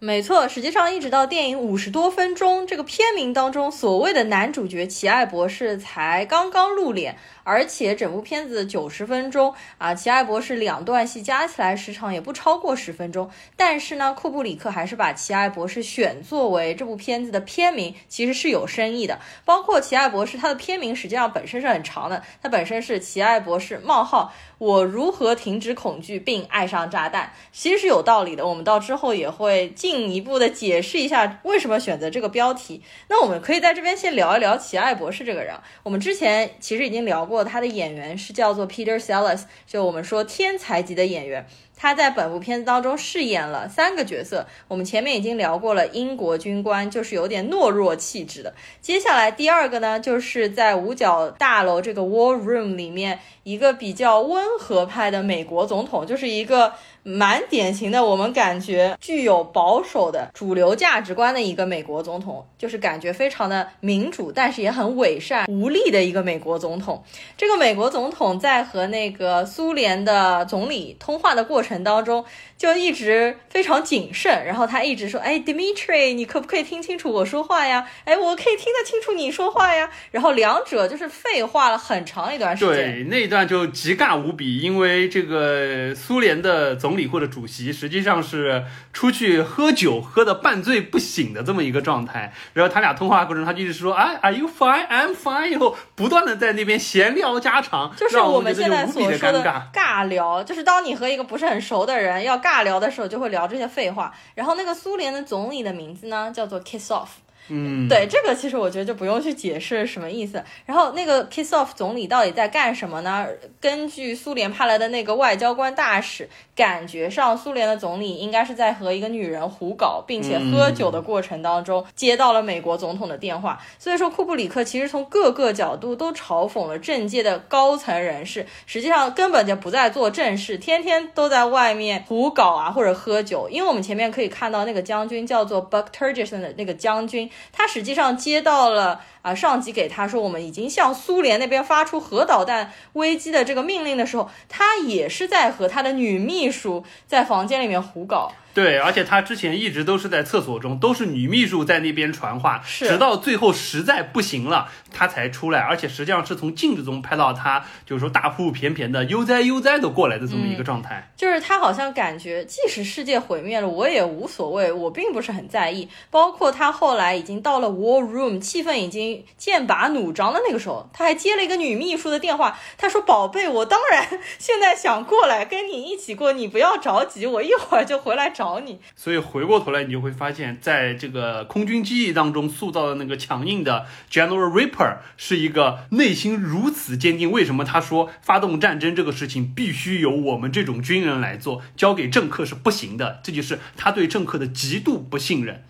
没错，实际上一直到电影五十多分钟，这个片名当中所谓的男主角奇爱博士才刚刚露脸，而且整部片子九十分钟啊，奇爱博士两段戏加起来时长也不超过十分钟。但是呢，库布里克还是把奇爱博士选作为这部片子的片名，其实是有深意的。包括奇爱博士，他的片名实际上本身是很长的，它本身是奇爱博士冒号我如何停止恐惧并爱上炸弹，其实是有道理的。我们到之后也会进一步的解释一下为什么选择这个标题。那我们可以在这边先聊一聊奇爱博士这个人。我们之前其实已经聊过，他的演员是叫做 Peter Sellers，就我们说天才级的演员。他在本部片子当中饰演了三个角色，我们前面已经聊过了，英国军官就是有点懦弱气质的。接下来第二个呢，就是在五角大楼这个 War Room 里面一个比较温和派的美国总统，就是一个蛮典型的，我们感觉具有保守的主流价值观的一个美国总统，就是感觉非常的民主，但是也很伪善无力的一个美国总统。这个美国总统在和那个苏联的总理通话的过程当中，就一直非常谨慎，然后他一直说：“哎，Dimitri，你可不可以听清楚我说话呀？哎，我可以听得清楚你说话呀。”然后两者就是废话了很长一段时间。对，那一段就极尬无比，因为这个苏联的总理或者主席实际上是出去喝酒，喝的半醉不醒的这么一个状态。然后他俩通话过程，他就一直说：“哎，Are you fine? I'm fine。”以后不断的在那边闲聊家常，就是让我我们现在所说的。尬聊，就是当你和一个不是很熟的人要尬聊的时候，就会聊这些废话。然后那个苏联的总理的名字呢，叫做 Kiss Off。嗯，对，这个其实我觉得就不用去解释什么意思。然后那个 Kiss Off 总理到底在干什么呢？根据苏联派来的那个外交官大使，感觉上苏联的总理应该是在和一个女人胡搞，并且喝酒的过程当中接到了美国总统的电话。所以说，库布里克其实从各个角度都嘲讽了政界的高层人士，实际上根本就不在做正事，天天都在外面胡搞啊或者喝酒。因为我们前面可以看到那个将军叫做 Buck Turgison 的那个将军。他实际上接到了啊上级给他说我们已经向苏联那边发出核导弹危机的这个命令的时候，他也是在和他的女秘书在房间里面胡搞。对，而且他之前一直都是在厕所中，都是女秘书在那边传话，是直到最后实在不行了，他才出来，而且实际上是从镜子中拍到他，就是说大腹便便的悠哉悠哉的过来的这么一个状态。就是他好像感觉，即使世界毁灭了，我也无所谓，我并不是很在意。包括他后来已经到了 War Room，气氛已经剑拔弩张的那个时候，他还接了一个女秘书的电话。他说：“宝贝，我当然现在想过来跟你一起过，你不要着急，我一会儿就回来找你。”所以回过头来，你就会发现，在这个空军记忆当中塑造的那个强硬的 General Ripper 是一个内心如此坚定。为什么他说发动战争这个事情必须由我们这种军人来做，交给政客是不行的？这就是他对政客的极度不信任。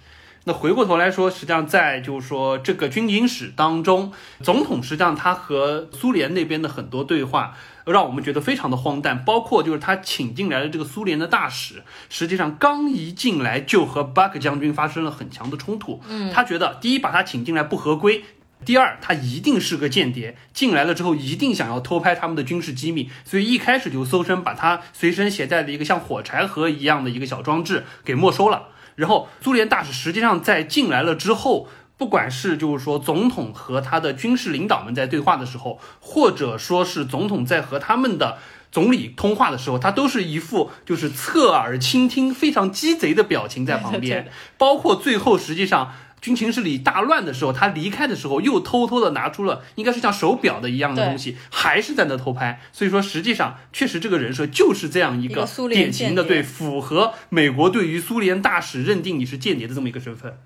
那回过头来说，实际上在就是说这个军情史当中，总统实际上他和苏联那边的很多对话，让我们觉得非常的荒诞。包括就是他请进来的这个苏联的大使，实际上刚一进来就和 Buck 将军发生了很强的冲突。嗯，他觉得第一把他请进来不合规，第二他一定是个间谍，进来了之后一定想要偷拍他们的军事机密，所以一开始就搜身把他随身携带的一个像火柴盒一样的一个小装置给没收了。然后苏联大使实际上在进来了之后，不管是就是说总统和他的军事领导们在对话的时候，或者说是总统在和他们的总理通话的时候，他都是一副就是侧耳倾听、非常鸡贼的表情在旁边。包括最后实际上军情室里大乱的时候，他离开的时候又偷偷的拿出了应该是像手表的一样的东西，还是在那偷拍。所以说实际上确实这个人设就是这样一个典型的对符合美国对于苏联大使认定你是间谍的这么一个身份。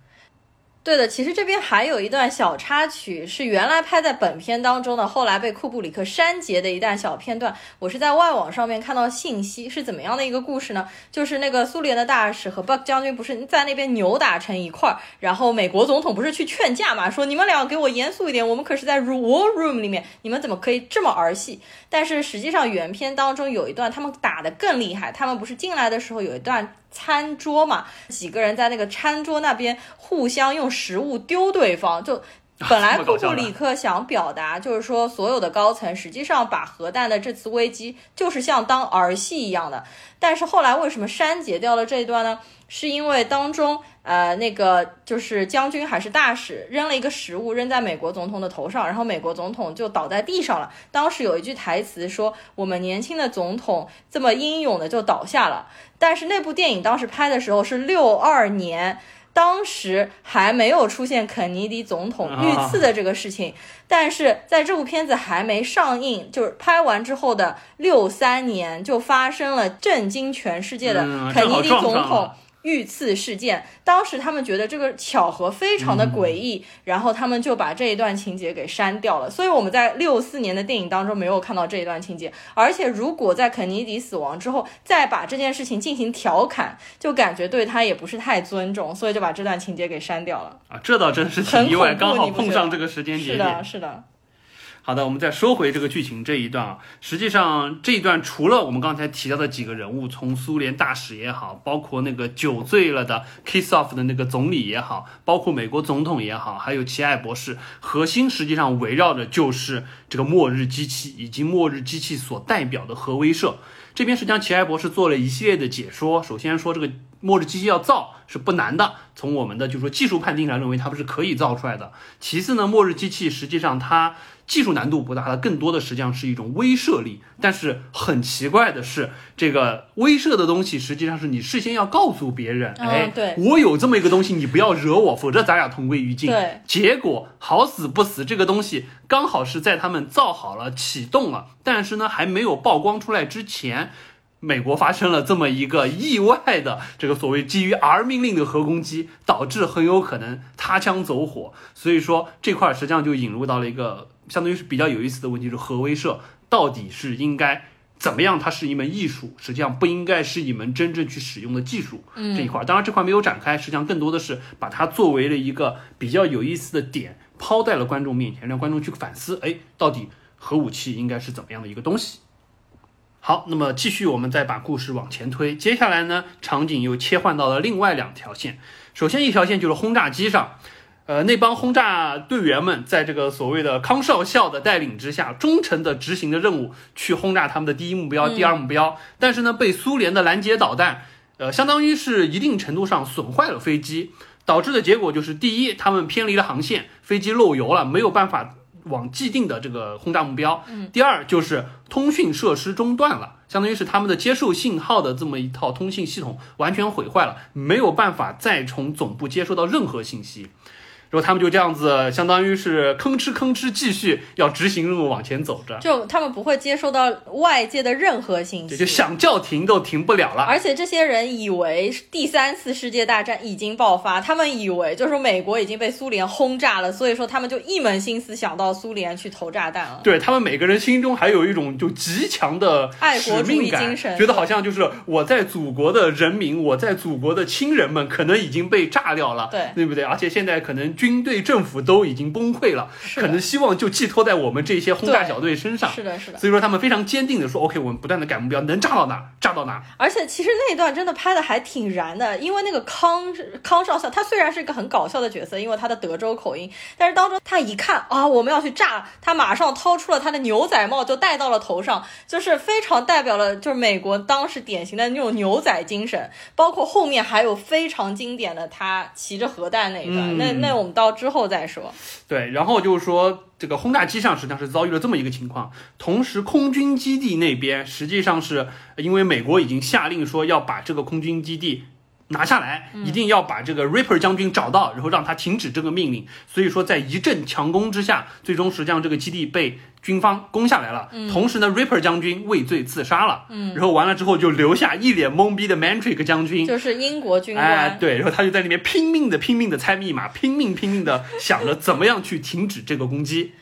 对的，其实这边还有一段小插曲，是原来拍在本片当中的，后来被库布里克删节的一段小片段。我是在外网上面看到信息，是怎么样的一个故事呢？就是那个苏联的大使和 Buck 将军不是在那边扭打成一块儿，然后美国总统不是去劝架嘛，说你们俩给我严肃一点，我们可是在 War Room 里面，你们怎么可以这么儿戏？但是实际上原片当中有一段他们打得更厉害，他们不是进来的时候有一段。餐桌嘛，几个人在那个餐桌那边互相用食物丢对方，就本来库布里克想表达就是说，所有的高层实际上把核弹的这次危机就是像当儿戏一样的，但是后来为什么删节掉了这一段呢？是因为当中，呃，那个就是将军还是大使扔了一个食物扔在美国总统的头上，然后美国总统就倒在地上了。当时有一句台词说：“我们年轻的总统这么英勇的就倒下了。”但是那部电影当时拍的时候是六二年，当时还没有出现肯尼迪总统遇刺的这个事情。但是在这部片子还没上映，就是拍完之后的六三年，就发生了震惊全世界的肯尼迪总统。遇刺事件，当时他们觉得这个巧合非常的诡异，然后他们就把这一段情节给删掉了。所以我们在六四年的电影当中没有看到这一段情节，而且如果在肯尼迪死亡之后再把这件事情进行调侃，就感觉对他也不是太尊重，所以就把这段情节给删掉了。啊，这倒真是挺意外，刚好碰上这个时间节点。是的，是的。好的，我们再说回这个剧情这一段啊，实际上这一段除了我们刚才提到的几个人物，从苏联大使也好，包括那个酒醉了的 Kiss Off 的那个总理也好，包括美国总统也好，还有奇爱博士，核心实际上围绕着就是这个末日机器以及末日机器所代表的核威慑。这边实际上奇爱博士做了一系列的解说，首先说这个末日机器要造是不难的，从我们的就是说技术判定上认为它们是可以造出来的。其次呢，末日机器实际上它。技术难度不大，它更多的实际上是一种威慑力。但是很奇怪的是，这个威慑的东西实际上是你事先要告诉别人，哎，对我有这么一个东西，你不要惹我，否则咱俩同归于尽。对，结果好死不死，这个东西刚好是在他们造好了、启动了，但是呢还没有曝光出来之前。美国发生了这么一个意外的这个所谓基于 R 命令的核攻击，导致很有可能擦枪走火。所以说这块实际上就引入到了一个相当于是比较有意思的问题：是核威慑到底是应该怎么样？它是一门艺术，实际上不应该是一门真正去使用的技术。这一块当然这块没有展开，实际上更多的是把它作为了一个比较有意思的点抛在了观众面前，让观众去反思：哎，到底核武器应该是怎么样的一个东西？好，那么继续，我们再把故事往前推。接下来呢，场景又切换到了另外两条线。首先一条线就是轰炸机上，呃，那帮轰炸队员们在这个所谓的康少校的带领之下，忠诚的执行着任务，去轰炸他们的第一目标、第二目标。但是呢，被苏联的拦截导弹，呃，相当于是一定程度上损坏了飞机，导致的结果就是：第一，他们偏离了航线，飞机漏油了，没有办法。往既定的这个轰炸目标。嗯，第二就是通讯设施中断了，相当于是他们的接受信号的这么一套通信系统完全毁坏了，没有办法再从总部接收到任何信息。然后他们就这样子，相当于是吭哧吭哧继续要执行任务往前走着，就他们不会接收到外界的任何信息，就想叫停都停不了了。而且这些人以为第三次世界大战已经爆发，他们以为就是美国已经被苏联轰炸了，所以说他们就一门心思想到苏联去投炸弹了。对他们每个人心中还有一种就极强的爱国主义精神觉得好像就是我在祖国的人民，我在祖国的亲人们可能已经被炸掉了，对对不对？而且现在可能军队政府都已经崩溃了，可能希望就寄托在我们这些轰炸小队身上。是的，是的。所以说他们非常坚定的说：“OK，我们不断的改目标，能炸到哪炸到哪。而且其实那一段真的拍的还挺燃的，因为那个康康少校，他虽然是一个很搞笑的角色，因为他的德州口音，但是当中他一看啊，我们要去炸，他马上掏出了他的牛仔帽就戴到了头上，就是非常代表了就是美国当时典型的那种牛仔精神，包括后面还有非常经典的他骑着核弹那一段，嗯那那我们到之后再说。对，然后就是说，这个轰炸机上实际上是遭遇了这么一个情况，同时空军基地那边实际上是因为美国已经下令说要把这个空军基地。拿下来，一定要把这个 Ripper 将军找到，然后让他停止这个命令。所以说，在一阵强攻之下，最终实际上这个基地被军方攻下来了。同时呢，Ripper 将军畏罪自杀了。嗯，然后完了之后，就留下一脸懵逼的 Mantrick 将军。就是英国军官，哎，对，然后他就在里面拼命的、拼命的猜密码，拼命拼命的想着怎么样去停止这个攻击。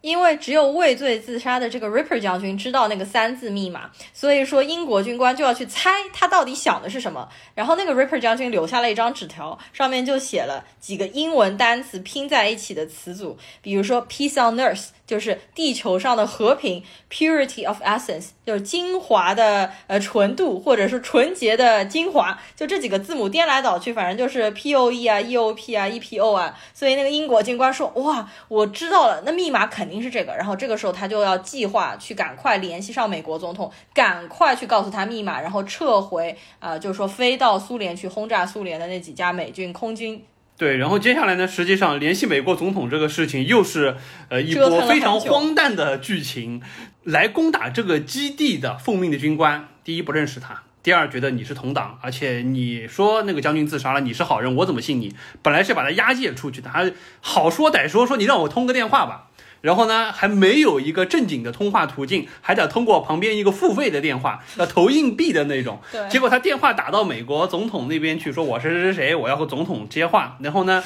因为只有畏罪自杀的这个 Ripper 将军知道那个三字密码，所以说英国军官就要去猜他到底想的是什么。然后那个 Ripper 将军留下了一张纸条，上面就写了几个英文单词拼在一起的词组，比如说 peace on earth 就是地球上的和平，purity of essence 就是精华的呃纯度或者是纯洁的精华，就这几个字母颠来倒去，反正就是 P O E 啊 E O P 啊 E P O 啊。所以那个英国军官说：“哇，我知道了，那密码肯定是这个。”然后这个时候他就要计划去赶快联系上美国总统，赶快去告诉他密码，然后撤回啊、就是说飞到苏联去轰炸苏联的那几架美军空军。对，然后接下来呢，实际上联系美国总统这个事情又是呃一波非常荒诞的剧情。来攻打这个基地的奉命的军官，第一不认识他。第二，觉得你是同党，而且你说那个将军自杀了，你是好人，我怎么信你？本来是把他押解出去的，还好说歹说，说你让我通个电话吧。然后呢，还没有一个正经的通话途径，还得通过旁边一个付费的电话，要投硬币的那种。对结果他电话打到美国总统那边去，说我是谁谁谁，我要和总统接话。然后呢，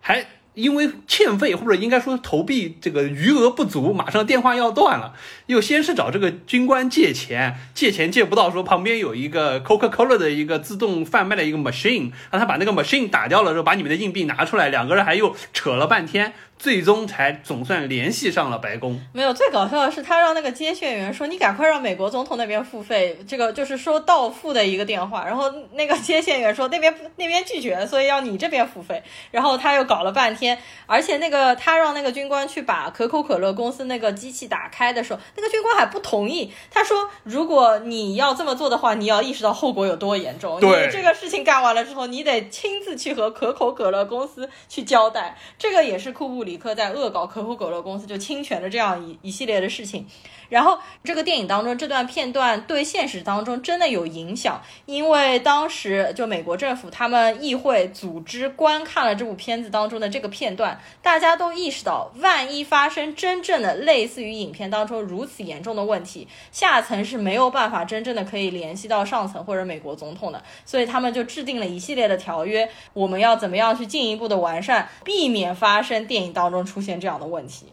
还因为欠费或者应该说投币这个余额不足，马上电话要断了。又先是找这个军官借钱，借钱借不到，说旁边有一个 Coca-Cola 的一个自动贩卖的一个 machine，让他把那个 machine 打掉了之后，把你们的硬币拿出来，两个人还又扯了半天，最终才总算联系上了白宫。没有，最搞笑的是他让那个接线员说：“你赶快让美国总统那边付费，这个就是说到付的一个电话。”然后那个接线员说：“那边那边拒绝，所以要你这边付费。”然后他又搞了半天，而且那个他让那个军官去把可口可乐公司那个机器打开的时候，那个军官还不同意。他说：“如果你要这么做的话，你要意识到后果有多严重。对你这个事情干完了之后，你得亲自去和可口可乐公司去交代。这个也是库布里克在恶搞可口可乐公司就侵权的这样一一系列的事情。然后这个电影当中这段片段对现实当中真的有影响，因为当时就美国政府他们议会组织观看了这部片子当中的这个片段，大家都意识到，万一发生真正的类似于影片当中如此严重的问题，下层是没有办法真正的可以联系到上层或者美国总统的，所以他们就制定了一系列的条约，我们要怎么样去进一步的完善，避免发生电影当当中出现这样的问题。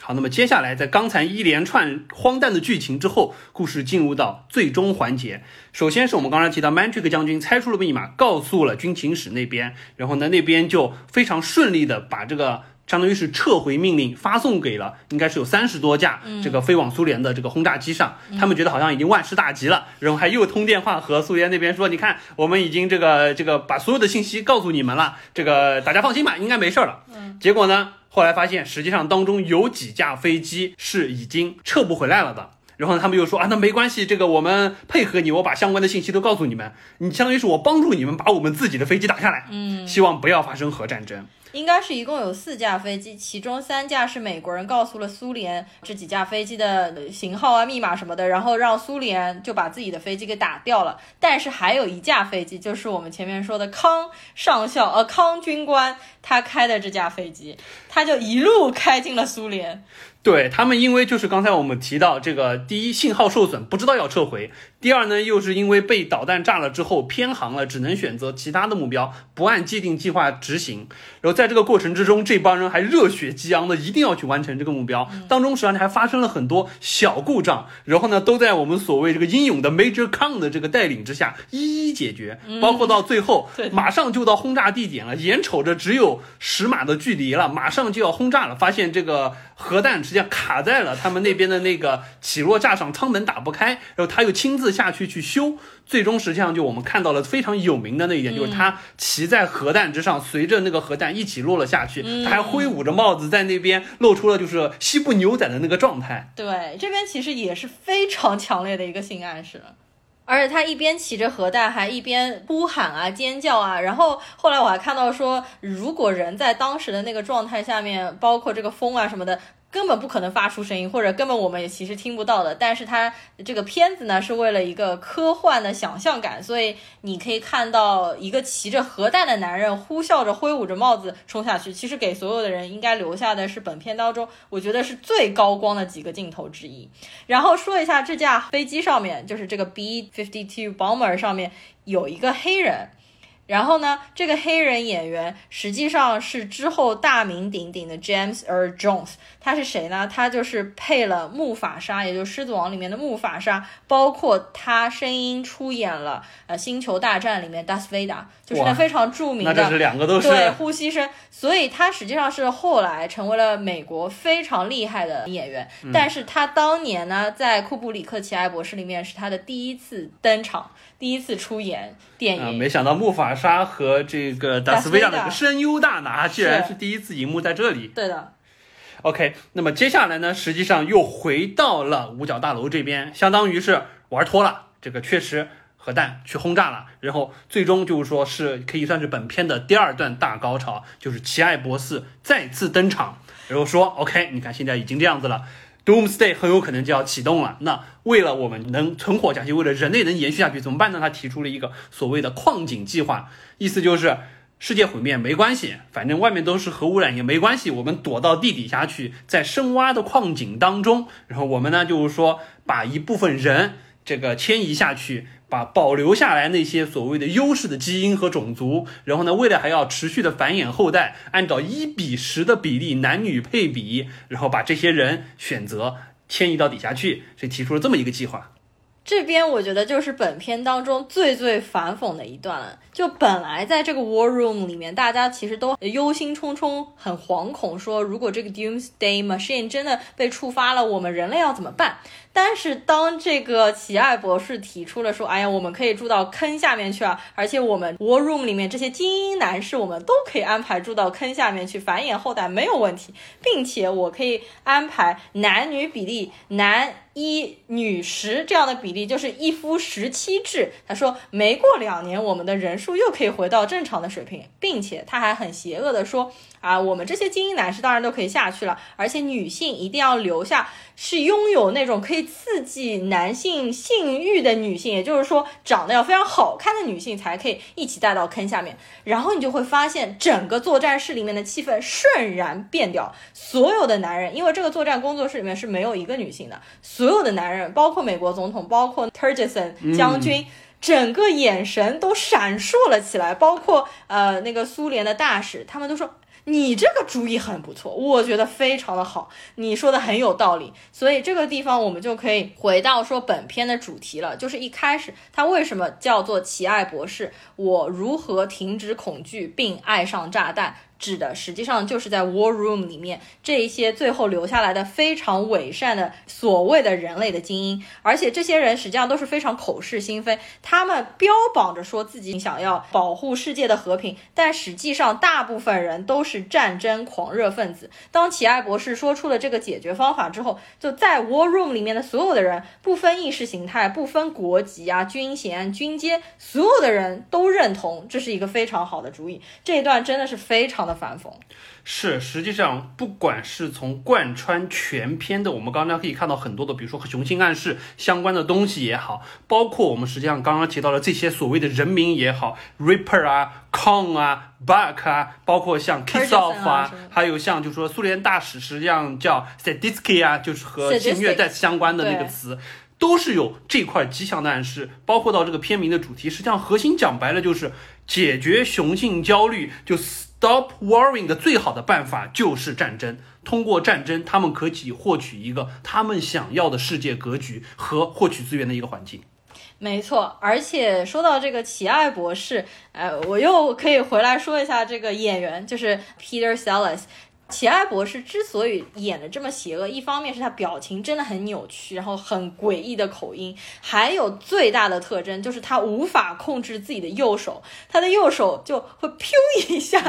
好，那么接下来在刚才一连串荒诞的剧情之后，故事进入到最终环节。首先是我们刚才提到 Magic 将军猜出了密码，告诉了军情室那边，然后呢那边就非常顺利的把这个相当于是撤回命令发送给了，应该是有三十多架这个飞往苏联的这个轰炸机上，他们觉得好像已经万事大吉了，然后还又通电话和苏联那边说，你看我们已经这个这个把所有的信息告诉你们了，这个大家放心吧，应该没事了。结果呢？后来发现，实际上当中有几架飞机是已经撤不回来了的。然后他们又说啊，那没关系，这个我们配合你，我把相关的信息都告诉你们，你相当于是我帮助你们把我们自己的飞机打下来，嗯，希望不要发生核战争。应该是一共有四架飞机，其中三架是美国人告诉了苏联这几架飞机的型号啊、密码什么的，然后让苏联就把自己的飞机给打掉了。但是还有一架飞机，就是我们前面说的康上校，呃，康军官他开的这架飞机，他就一路开进了苏联。对他们，因为就是刚才我们提到这个，第一信号受损，不知道要撤回；第二呢，又是因为被导弹炸了之后偏航了，只能选择其他的目标，不按既定计划执行。然后在这个过程之中，这帮人还热血激昂的一定要去完成这个目标，当中实际上还发生了很多小故障，然后呢，都在我们所谓这个英勇的 Major Con 的这个带领之下一一解决，包括到最后，马上就到轰炸地点了，眼瞅着只有十码的距离了，马上就要轰炸了，发现这个核弹。实际上卡在了他们那边的那个起落架上，舱门打不开，然后他又亲自下去去修，最终实际上就我们看到了非常有名的那一点，就是他骑在核弹之上，随着那个核弹一起落了下去，他还挥舞着帽子在那边露出了就是西部牛仔的那个状态。对，这边其实也是非常强烈的一个性暗示。而且他一边骑着核弹，还一边呼喊啊、尖叫啊。然后后来我还看到说，如果人在当时的那个状态下面，包括这个风啊什么的。根本不可能发出声音，或者根本我们也其实听不到的。但是它这个片子呢，是为了一个科幻的想象感，所以你可以看到一个骑着核弹的男人呼啸着挥舞着帽子冲下去。其实给所有的人应该留下的是本片当中我觉得是最高光的几个镜头之一。然后说一下这架飞机上面，就是这个 B-52 Bomber 上面有一个黑人。然后呢，这个黑人演员实际上是之后大名鼎鼎的 James Earl Jones。他是谁呢？他就是配了木法沙，也就是《狮子王》里面的木法沙，包括他声音出演了呃《星球大战》里面 Darth Vader，就是那非常著名的。那这是两个都是对呼吸声，所以他实际上是后来成为了美国非常厉害的演员。但是他当年呢，在库布里克《奇爱博士》里面是他的第一次登场，第一次出演电影。没想到木法沙和这个达斯维达的声优大拿，居然是第一次荧幕在这里。对的。OK，那么接下来呢，实际上又回到了五角大楼这边，相当于是玩脱了。这个确实核弹去轰炸了，然后最终就是说是可以算是本片的第二段大高潮，就是奇爱博士再次登场，然后说 OK，你看现在已经这样子了，Doomsday 很有可能就要启动了。那为了我们能存活下去，为了人类能延续下去，怎么办呢？他提出了一个所谓的矿井计划，意思就是。世界毁灭没关系，反正外面都是核污染也没关系，我们躲到地底下去，在深挖的矿井当中，然后我们呢就是说把一部分人这个迁移下去，把保留下来那些所谓的优势的基因和种族，然后呢为了还要持续的繁衍后代，按照一比十的比例男女配比，然后把这些人选择迁移到底下去，所以提出了这么一个计划。这边我觉得就是本片当中最最反讽的一段了。就本来在这个 War Room 里面，大家其实都忧心忡忡、很惶恐，说如果这个 Doomsday Machine 真的被触发了，我们人类要怎么办？但是当这个奇爱博士提出了说，哎呀，我们可以住到坑下面去啊，而且我们 War Room 里面这些精英男士，我们都可以安排住到坑下面去繁衍后代，没有问题，并且我可以安排男女比例，男一女十这样的比例，就是一夫十妻制。他说，没过两年，我们的人数又可以回到正常的水平，并且他还很邪恶的说。啊，我们这些精英男士当然都可以下去了，而且女性一定要留下，是拥有那种可以刺激男性性欲的女性，也就是说长得要非常好看的女性才可以一起带到坑下面。然后你就会发现，整个作战室里面的气氛瞬然变掉，所有的男人，因为这个作战工作室里面是没有一个女性的，所有的男人，包括美国总统，包括 Turgeson 将军。整个眼神都闪烁了起来，包括呃那个苏联的大使，他们都说你这个主意很不错，我觉得非常的好，你说的很有道理。所以这个地方我们就可以回到说本片的主题了，就是一开始他为什么叫做奇爱博士？我如何停止恐惧并爱上炸弹？指的实际上就是在 War Room 里面这一些最后留下来的非常伪善的所谓的人类的精英，而且这些人实际上都是非常口是心非，他们标榜着说自己想要保护世界的和平，但实际上大部分人都是战争狂热分子。当奇爱博士说出了这个解决方法之后，就在 War Room 里面的所有的人，不分意识形态、不分国籍啊、军衔、军阶，所有的人都认同这是一个非常好的主意。这一段真的是非常的反讽。是，实际上不管是从贯穿全篇的，我们刚刚可以看到很多的，比如说和雄性暗示相关的东西也好，包括我们实际上刚刚提到的这些所谓的人名也好，Ripper 啊、Kong 啊、Buck 啊，包括像 Kiss Off 啊，还有像就是说苏联大使实际上叫 Sadisky 啊，就是和性虐待相关的那个词。都是有这块迹象的暗示，包括到这个片名的主题，实际上核心讲白了就是解决雄性焦虑，就 stop worrying 的最好的办法就是战争。通过战争，他们可以获取一个他们想要的世界格局和获取资源的一个环境。没错，而且说到这个奇爱博士，呃，我又可以回来说一下这个演员，就是 Peter Sellers。奇爱博士之所以演的这么邪恶，一方面是他表情真的很扭曲，然后很诡异的口音，还有最大的特征就是他无法控制自己的右手，他的右手就会噗一下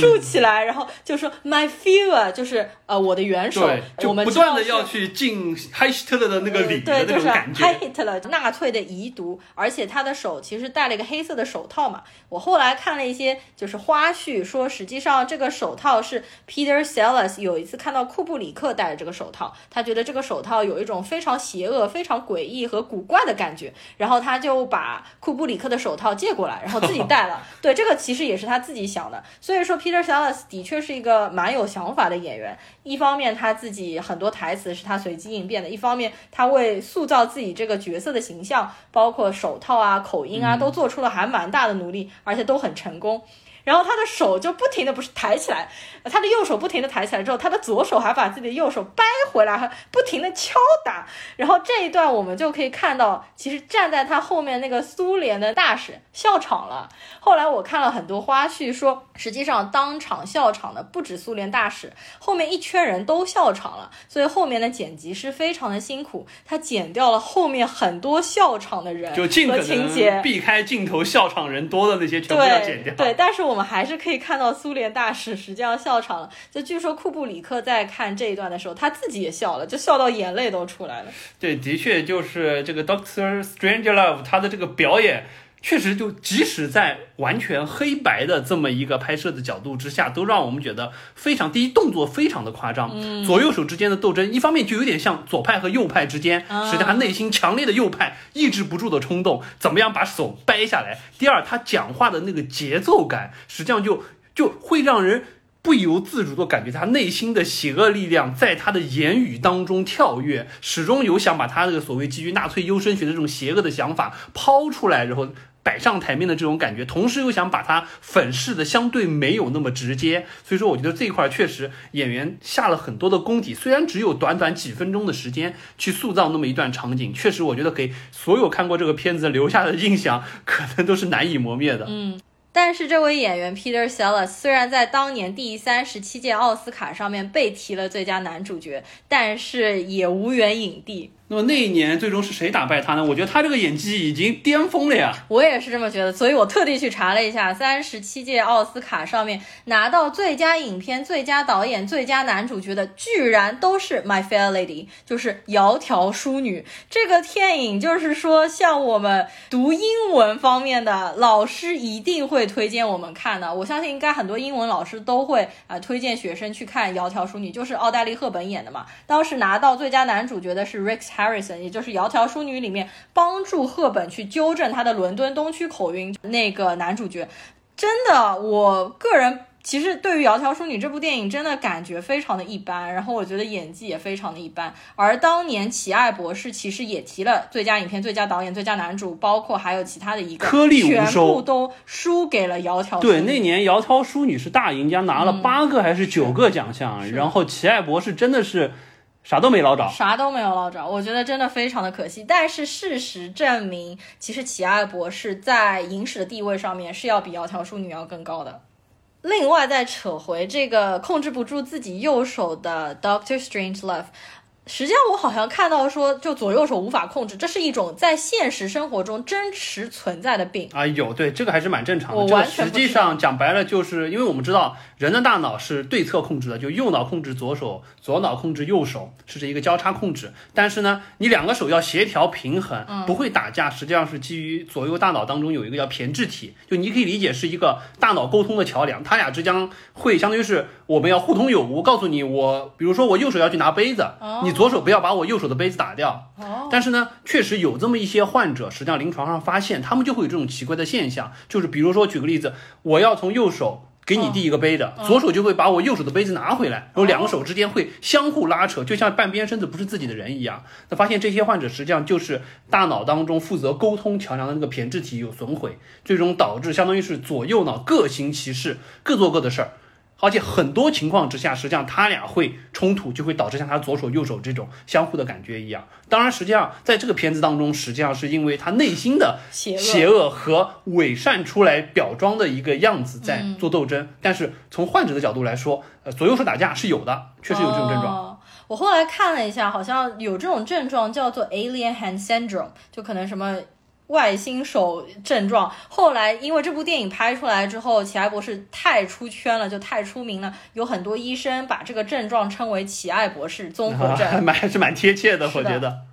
竖起来，然后就说 My fear，就是呃我的元首，我们不断的要去进 Hitler 的那个礼的那种感觉，Hitler 纳粹的遗毒，而且他的手其实戴了一个黑色的手套嘛，我后来看了一些就是花絮，说实际上这个手套是 Peter。Sellers 有一次看到库布里克戴着这个手套，他觉得这个手套有一种非常邪恶、非常诡异和古怪的感觉，然后他就把库布里克的手套借过来，然后自己戴了。对，这个其实也是他自己想的。所以说，Peter Sellers 的确是一个蛮有想法的演员。一方面他自己很多台词是他随机应变的，一方面他为塑造自己这个角色的形象，包括手套啊、口音啊，都做出了还蛮大的努力，而且都很成功。然后他的手就不停的不是抬起来，他的右手不停的抬起来之后，他的左手还把自己的右手掰回来，还不停的敲打。然后这一段我们就可以看到，其实站在他后面那个苏联的大使笑场了。后来我看了很多花絮，说实际上当场笑场的不止苏联大使，后面一圈人都笑场了。所以后面的剪辑师非常的辛苦，他剪掉了后面很多笑场的人就尽可能避开镜头笑场人多的那些全部要剪掉。对，但是我我们还是可以看到苏联大使实际上笑场了。就据说库布里克在看这一段的时候，他自己也笑了，就笑到眼泪都出来了。对，的确就是这个 Doctor Strangelove 他的这个表演。确实，就即使在完全黑白的这么一个拍摄的角度之下，都让我们觉得非常第一动作非常的夸张。嗯，左右手之间的斗争，一方面就有点像左派和右派之间，实际上他内心强烈的右派抑制不住的冲动，怎么样把手掰下来？第二，他讲话的那个节奏感，实际上就就会让人。不由自主的感觉，他内心的邪恶力量在他的言语当中跳跃，始终有想把他这个所谓基于纳粹优生学的这种邪恶的想法抛出来，然后摆上台面的这种感觉，同时又想把它粉饰的相对没有那么直接。所以说，我觉得这一块确实演员下了很多的功底，虽然只有短短几分钟的时间去塑造那么一段场景，确实我觉得给所有看过这个片子留下的印象，可能都是难以磨灭的。嗯。但是这位演员 Peter Sellers 虽然在当年第三十七届奥斯卡上面被提了最佳男主角，但是也无缘影帝。那么那一年最终是谁打败他呢？我觉得他这个演技已经巅峰了呀！我也是这么觉得，所以我特地去查了一下，三十七届奥斯卡上面拿到最佳影片、最佳导演、最佳男主角的，居然都是 My Fair Lady，就是《窈窕淑女》这个电影。就是说，像我们读英文方面的老师一定会推荐我们看的。我相信应该很多英文老师都会啊推荐学生去看《窈窕淑女》，就是奥黛丽·赫本演的嘛。当时拿到最佳男主角的是 Rex。Harrison，也就是《窈窕淑女》里面帮助赫本去纠正她的伦敦东区口音那个男主角，真的，我个人其实对于《窈窕淑女》这部电影真的感觉非常的一般，然后我觉得演技也非常的一般。而当年《奇爱博士》其实也提了最佳影片、最佳导演、最佳男主，包括还有其他的一个颗粒无收，全部都输给了《窈窕》。对，那年《窈窕淑女》是大赢家，拿了八个还是九个奖项，然后《奇爱博士》真的是。啥都没捞着，啥都没有捞着，我觉得真的非常的可惜。但是事实证明，其实奇爱博士在影史的地位上面是要比窈窕淑女要更高的。另外再扯回这个控制不住自己右手的 Doctor Strange Love。实际上，我好像看到说，就左右手无法控制，这是一种在现实生活中真实存在的病啊。有对这个还是蛮正常的。我完全实际上讲白了，就是因为我们知道人的大脑是对侧控制的，就右脑控制左手，左脑控制右手，是这一个交叉控制。但是呢，你两个手要协调平衡，不会打架，实际上是基于左右大脑当中有一个叫胼胝体，就你可以理解是一个大脑沟通的桥梁，它俩之间会相当于是我们要互通有无。告诉你，我比如说我右手要去拿杯子，你。左手不要把我右手的杯子打掉。哦，但是呢，确实有这么一些患者，实际上临床上发现，他们就会有这种奇怪的现象，就是比如说举个例子，我要从右手给你递一个杯子，左手就会把我右手的杯子拿回来，然后两个手之间会相互拉扯，就像半边身子不是自己的人一样。那发现这些患者实际上就是大脑当中负责沟通桥梁的那个胼胝体有损毁，最终导致相当于是左右脑各行其事，各做各的事儿。而且很多情况之下，实际上他俩会冲突，就会导致像他左手右手这种相互的感觉一样。当然，实际上在这个片子当中，实际上是因为他内心的邪恶和伪善出来表装的一个样子在做斗争。但是从患者的角度来说，呃，左右手打架是有的，确实有这种症状。我后来看了一下，好像有这种症状叫做 Alien Hand Syndrome，就可能什么。外星手症状，后来因为这部电影拍出来之后，奇爱博士太出圈了，就太出名了，有很多医生把这个症状称为奇爱博士综合症，蛮还是蛮贴切的，我觉得。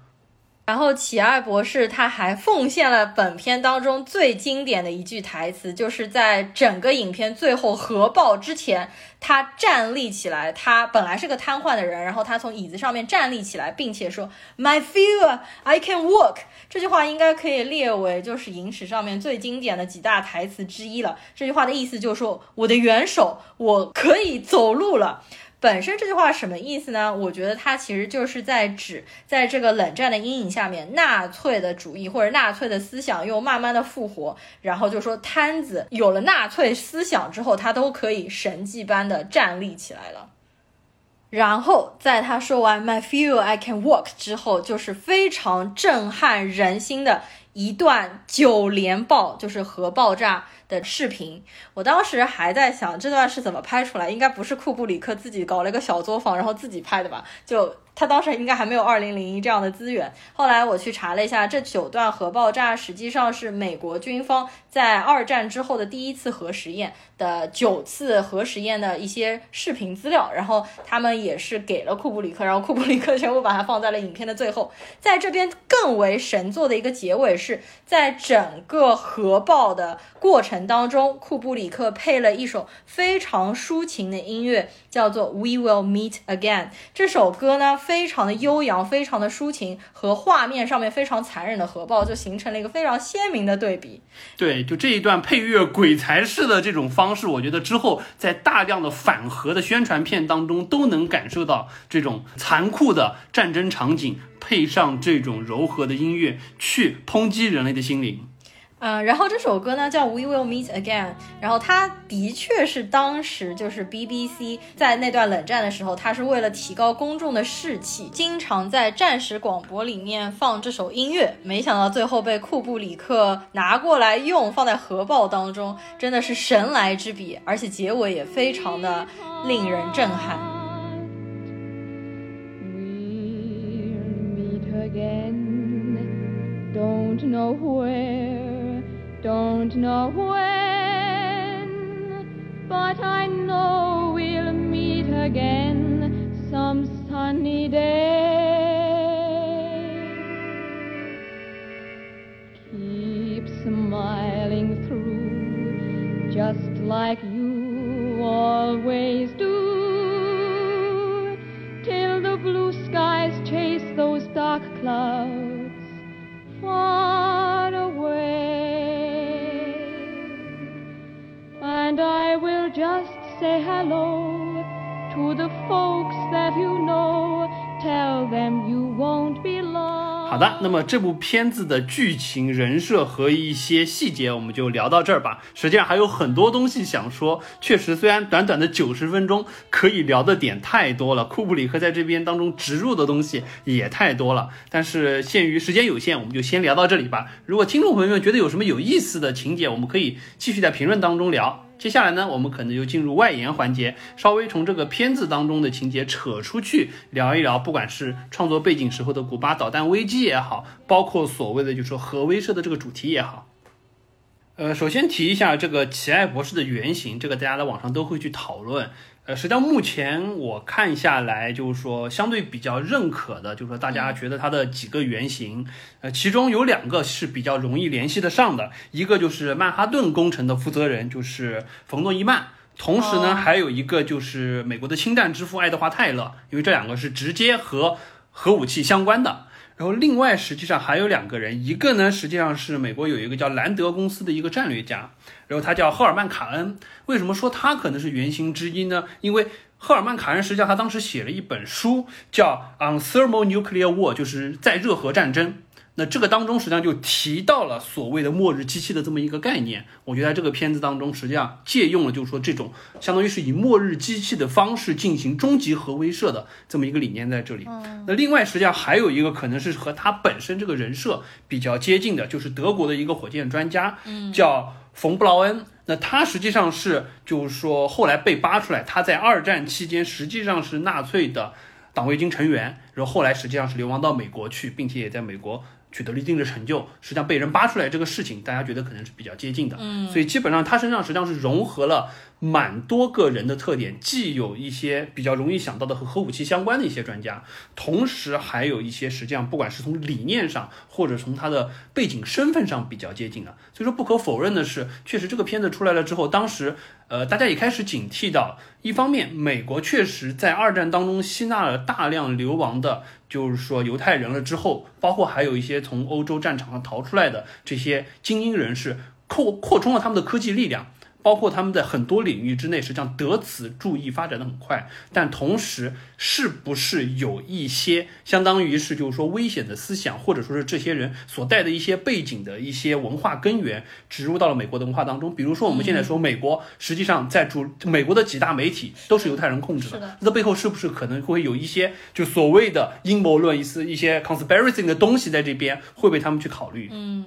然后，奇爱博士他还奉献了本片当中最经典的一句台词，就是在整个影片最后核爆之前，他站立起来。他本来是个瘫痪的人，然后他从椅子上面站立起来，并且说：“My fear, I can walk。”这句话应该可以列为就是影史上面最经典的几大台词之一了。这句话的意思就是说，我的元首，我可以走路了。本身这句话什么意思呢？我觉得它其实就是在指，在这个冷战的阴影下面，纳粹的主义或者纳粹的思想又慢慢的复活，然后就说摊子有了纳粹思想之后，他都可以神迹般的站立起来了。然后在他说完 “My feel I can walk” 之后，就是非常震撼人心的一段九连爆，就是核爆炸。的视频，我当时还在想这段是怎么拍出来，应该不是库布里克自己搞了一个小作坊，然后自己拍的吧？就。他当时应该还没有二零零一这样的资源。后来我去查了一下，这九段核爆炸实际上是美国军方在二战之后的第一次核实验的九次核实验的一些视频资料。然后他们也是给了库布里克，然后库布里克全部把它放在了影片的最后。在这边更为神作的一个结尾是在整个核爆的过程当中，库布里克配了一首非常抒情的音乐，叫做《We Will Meet Again》。这首歌呢。非常的悠扬，非常的抒情，和画面上面非常残忍的核爆就形成了一个非常鲜明的对比。对，就这一段配乐鬼才式的这种方式，我觉得之后在大量的反核的宣传片当中都能感受到这种残酷的战争场景，配上这种柔和的音乐去抨击人类的心灵。嗯，然后这首歌呢叫 We Will Meet Again，然后它的确是当时就是 BBC 在那段冷战的时候，它是为了提高公众的士气，经常在战时广播里面放这首音乐。没想到最后被库布里克拿过来用，放在核爆当中，真的是神来之笔，而且结尾也非常的令人震撼。Don't know where. Don't know when, but I know we'll meet again some sunny day. Keep smiling through, just like you always do, till the blue skies chase those dark clouds far and I will just say hello to the folks that you know. Tell them you won't be lost. 好的，那么这部片子的剧情、人设和一些细节，我们就聊到这儿吧。实际上还有很多东西想说，确实，虽然短短的九十分钟，可以聊的点太多了。库布里克在这边当中植入的东西也太多了，但是限于时间有限，我们就先聊到这里吧。如果听众朋友们觉得有什么有意思的情节，我们可以继续在评论当中聊。接下来呢，我们可能就进入外延环节，稍微从这个片子当中的情节扯出去聊一聊，不管是创作背景时候的古巴导弹危机也好，包括所谓的就是说核威慑的这个主题也好。呃，首先提一下这个奇爱博士的原型，这个大家在网上都会去讨论。呃，实际上目前我看下来，就是说相对比较认可的，就是说大家觉得它的几个原型，呃，其中有两个是比较容易联系得上的，一个就是曼哈顿工程的负责人，就是冯诺依曼，同时呢，还有一个就是美国的氢弹之父爱德华泰勒，因为这两个是直接和核武器相关的。然后另外实际上还有两个人，一个呢实际上是美国有一个叫兰德公司的一个战略家，然后他叫赫尔曼卡恩。为什么说他可能是原型之一呢？因为赫尔曼卡恩实际上他当时写了一本书叫《On Thermonuclear War》，就是在热核战争。那这个当中实际上就提到了所谓的末日机器的这么一个概念。我觉得在这个片子当中，实际上借用了就是说这种相当于是以末日机器的方式进行终极核威慑的这么一个理念在这里。那另外实际上还有一个可能是和他本身这个人设比较接近的，就是德国的一个火箭专家，叫冯布劳恩。那他实际上是就是说后来被扒出来，他在二战期间实际上是纳粹的党卫军成员，然后后来实际上是流亡到美国去，并且也在美国。取得了一定的成就，实际上被人扒出来这个事情，大家觉得可能是比较接近的，嗯，所以基本上他身上实际上是融合了蛮多个人的特点，既有一些比较容易想到的和核武器相关的一些专家，同时还有一些实际上不管是从理念上或者从他的背景身份上比较接近的，所以说不可否认的是，确实这个片子出来了之后，当时。呃，大家也开始警惕到，一方面，美国确实在二战当中吸纳了大量流亡的，就是说犹太人了之后，包括还有一些从欧洲战场上逃出来的这些精英人士，扩扩充了他们的科技力量。包括他们在很多领域之内，实际上得此注意，发展的很快。但同时，是不是有一些相当于是就是说危险的思想，或者说是这些人所带的一些背景的一些文化根源，植入到了美国的文化当中？比如说，我们现在说美国，实际上在主美国的几大媒体都是犹太人控制的，那背后是不是可能会有一些就所谓的阴谋论，一些一些 conspiracy 的东西在这边会被他们去考虑？嗯。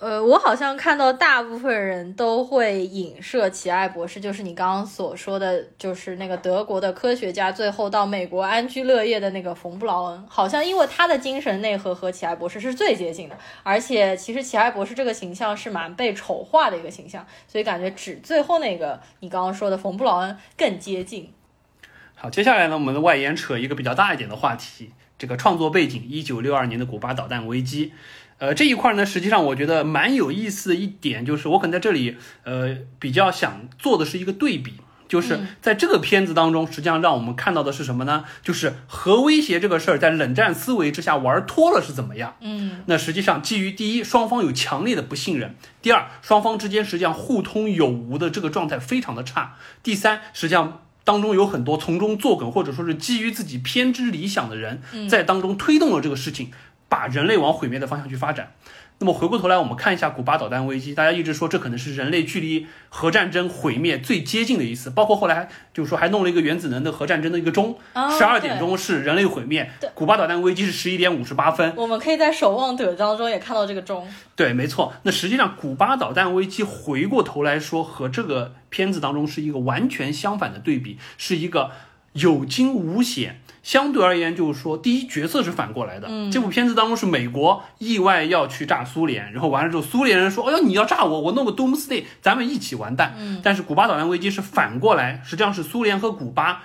呃，我好像看到大部分人都会影射奇爱博士，就是你刚刚所说的，就是那个德国的科学家，最后到美国安居乐业的那个冯布劳恩，好像因为他的精神内核和奇爱博士是最接近的，而且其实奇爱博士这个形象是蛮被丑化的一个形象，所以感觉只最后那个你刚刚说的冯布劳恩更接近。好，接下来呢，我们的外延扯一个比较大一点的话题，这个创作背景，一九六二年的古巴导弹危机。呃，这一块呢，实际上我觉得蛮有意思的一点，就是我可能在这里，呃，比较想做的是一个对比，就是在这个片子当中，实际上让我们看到的是什么呢？就是核威胁这个事儿，在冷战思维之下玩脱了是怎么样？嗯，那实际上基于第一，双方有强烈的不信任；第二，双方之间实际上互通有无的这个状态非常的差；第三，实际上当中有很多从中作梗或者说是基于自己偏执理想的人，在当中推动了这个事情。把人类往毁灭的方向去发展。那么回过头来，我们看一下古巴导弹危机。大家一直说这可能是人类距离核战争毁灭最接近的一次，包括后来就是说还弄了一个原子能的核战争的一个钟，十二点钟是人类毁灭。古巴导弹危机是十一点五十八分。我们可以在守望者当中也看到这个钟。对，没错。那实际上古巴导弹危机回过头来说，和这个片子当中是一个完全相反的对比，是一个有惊无险。相对而言，就是说，第一角色是反过来的。嗯这部片子当中是美国意外要去炸苏联，然后完了之后，苏联人说：“哎呀，你要炸我，我弄个 Doomsday，咱们一起完蛋。”嗯但是古巴导弹危机是反过来，实际上是苏联和古巴。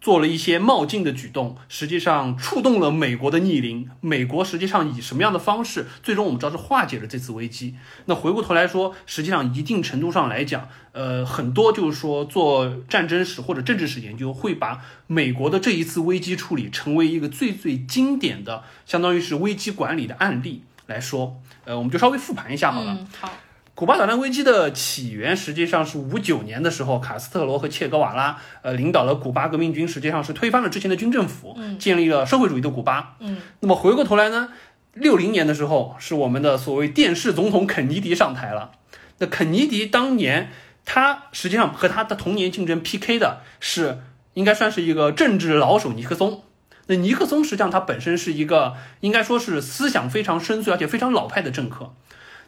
做了一些冒进的举动，实际上触动了美国的逆鳞。美国实际上以什么样的方式，最终我们知道是化解了这次危机。那回过头来说，实际上一定程度上来讲，呃，很多就是说做战争史或者政治史研究，会把美国的这一次危机处理成为一个最最经典的，相当于是危机管理的案例来说。呃，我们就稍微复盘一下好了。好。古巴导弹危机的起源实际上是五九年的时候，卡斯特罗和切格瓦拉呃领导了古巴革命军，实际上是推翻了之前的军政府，建立了社会主义的古巴。嗯，那么回过头来呢，六零年的时候是我们的所谓电视总统肯尼迪上台了。那肯尼迪当年他实际上和他的同年竞争 PK 的是应该算是一个政治老手尼克松。那尼克松实际上他本身是一个应该说是思想非常深邃而且非常老派的政客。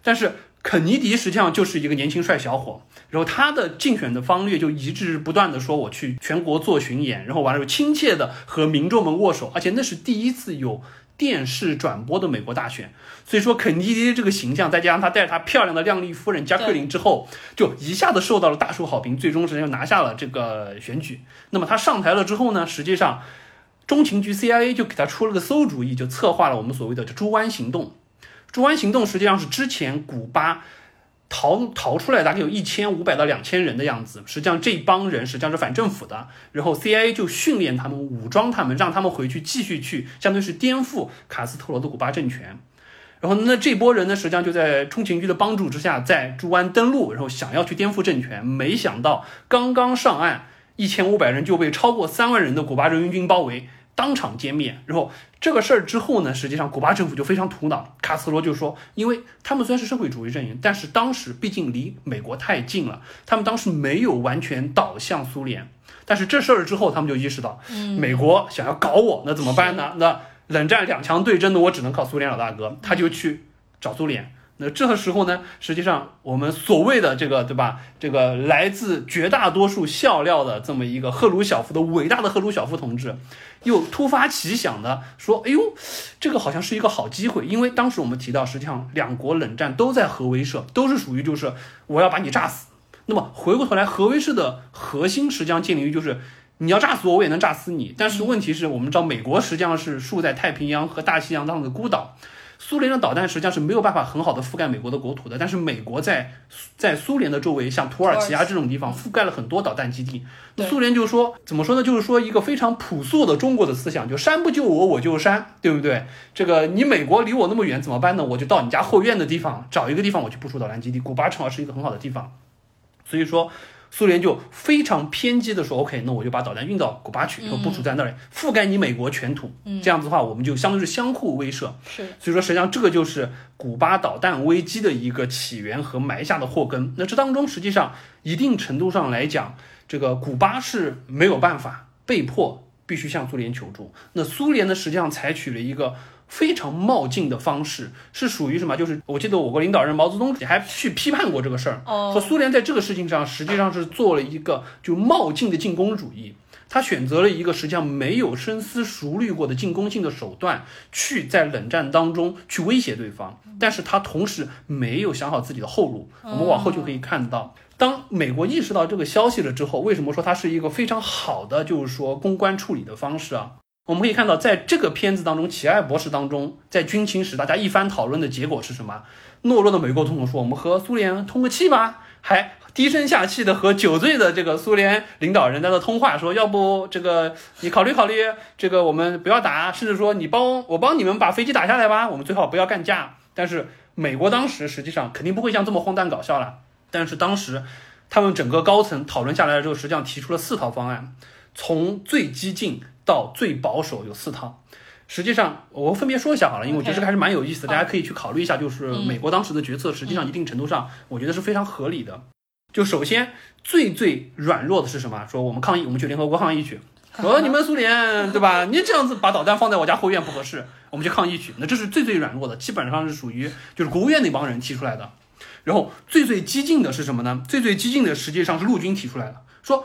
但是肯尼迪实际上就是一个年轻帅小伙，然后他的竞选的方略就一直不断的说我去全国做巡演，然后完了之后亲切的和民众们握手，而且那是第一次有电视转播的美国大选，所以说肯尼迪这个形象，再加上他带着他漂亮的靓丽夫人加克林之后，就一下子受到了大受好评，最终实际上拿下了这个选举。那么他上台了之后呢，实际上中情局 CIA 就给他出了个馊主意，就策划了我们所谓的这猪湾行动。猪湾行动实际上是之前古巴逃逃出来大概有一千五百到两千人的样子，实际上这帮人实际上是反政府的，然后 CIA 就训练他们、武装他们，让他们回去继续去，相当于是颠覆卡斯特罗的古巴政权。然后那这波人呢，实际上就在冲情局的帮助之下，在猪湾登陆，然后想要去颠覆政权，没想到刚刚上岸，一千五百人就被超过三万人的古巴人民军包围。当场歼灭，然后这个事儿之后呢，实际上古巴政府就非常苦恼。卡斯罗就说，因为他们虽然是社会主义阵营，但是当时毕竟离美国太近了，他们当时没有完全倒向苏联。但是这事儿之后，他们就意识到，嗯美国想要搞我，那怎么办呢？那冷战两强对争的，我只能靠苏联老大哥，他就去找苏联。那这个时候呢，实际上我们所谓的这个，对吧？这个来自绝大多数笑料的这么一个赫鲁晓夫的伟大的赫鲁晓夫同志，又突发奇想的说：“哎呦，这个好像是一个好机会。”因为当时我们提到，实际上两国冷战都在核威慑，都是属于就是我要把你炸死。那么回过头来，核威慑的核心实际上建立于就是你要炸死我，我也能炸死你。但是问题是我们知道，美国实际上是竖在太平洋和大西洋当中的孤岛。苏联的导弹实际上是没有办法很好的覆盖美国的国土的，但是美国在在苏联的周围，像土耳其啊这种地方覆盖了很多导弹基地。苏联就说怎么说呢？就是说一个非常朴素的中国的思想，就山不救我，我就山，对不对？这个你美国离我那么远怎么办呢？我就到你家后院的地方找一个地方，我去部署导弹基地。古巴正好是一个很好的地方，所以说。苏联就非常偏激的说：“OK，那我就把导弹运到古巴去，然后部署在那里，覆盖你美国全土。这样子的话，我们就相当于是相互威慑。是，所以说实际上这个就是古巴导弹危机的一个起源和埋下的祸根。那这当中实际上一定程度上来讲，这个古巴是没有办法，被迫必须向苏联求助。那苏联呢，实际上采取了一个。”非常冒进的方式是属于什么？就是我记得我国领导人毛泽东还去批判过这个事儿，说苏联在这个事情上实际上是做了一个就冒进的进攻主义，他选择了一个实际上没有深思熟虑过的进攻性的手段，去在冷战当中去威胁对方，但是他同时没有想好自己的后路。我们往后就可以看到，当美国意识到这个消息了之后，为什么说它是一个非常好的就是说公关处理的方式啊？我们可以看到，在这个片子当中，《奇爱博士》当中，在军情室大家一番讨论的结果是什么？懦弱的美国总统说：“我们和苏联通个气吧。”还低声下气的和酒醉的这个苏联领导人在那通话，说：“要不这个你考虑考虑，这个我们不要打，甚至说你帮我帮你们把飞机打下来吧，我们最好不要干架。”但是美国当时实际上肯定不会像这么荒诞搞笑了。但是当时他们整个高层讨论下来之后，实际上提出了四套方案，从最激进。到最保守有四套，实际上我分别说一下好了，因为我觉得这个还是蛮有意思的，大家可以去考虑一下。就是美国当时的决策，实际上一定程度上，我觉得是非常合理的。就首先最最软弱的是什么？说我们抗议，我们去联合国抗议去。说你们苏联对吧？你这样子把导弹放在我家后院不合适，我们去抗议去。那这是最最软弱的，基本上是属于就是国务院那帮人提出来的。然后最最激进的是什么呢？最最激进的实际上是陆军提出来的，说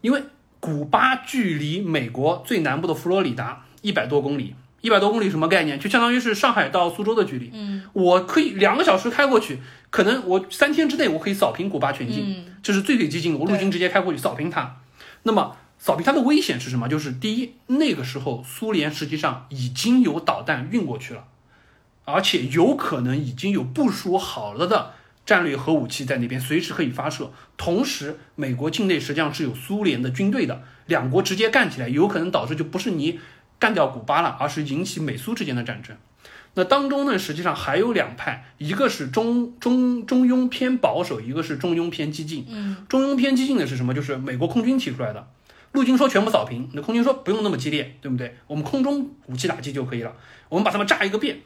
因为。古巴距离美国最南部的佛罗里达一百多公里，一百多公里什么概念？就相当于是上海到苏州的距离。嗯，我可以两个小时开过去，可能我三天之内我可以扫平古巴全境。嗯，这是最最激进的，我陆军直接开过去扫平它。那么扫平它的危险是什么？就是第一，那个时候苏联实际上已经有导弹运过去了，而且有可能已经有部署好了的。战略核武器在那边随时可以发射，同时美国境内实际上是有苏联的军队的，两国直接干起来，有可能导致就不是你干掉古巴了，而是引起美苏之间的战争。那当中呢，实际上还有两派，一个是中中中庸偏保守，一个是中庸偏激进。嗯，中庸偏激进的是什么？就是美国空军提出来的，陆军说全部扫平，那空军说不用那么激烈，对不对？我们空中武器打击就可以了，我们把他们炸一个遍。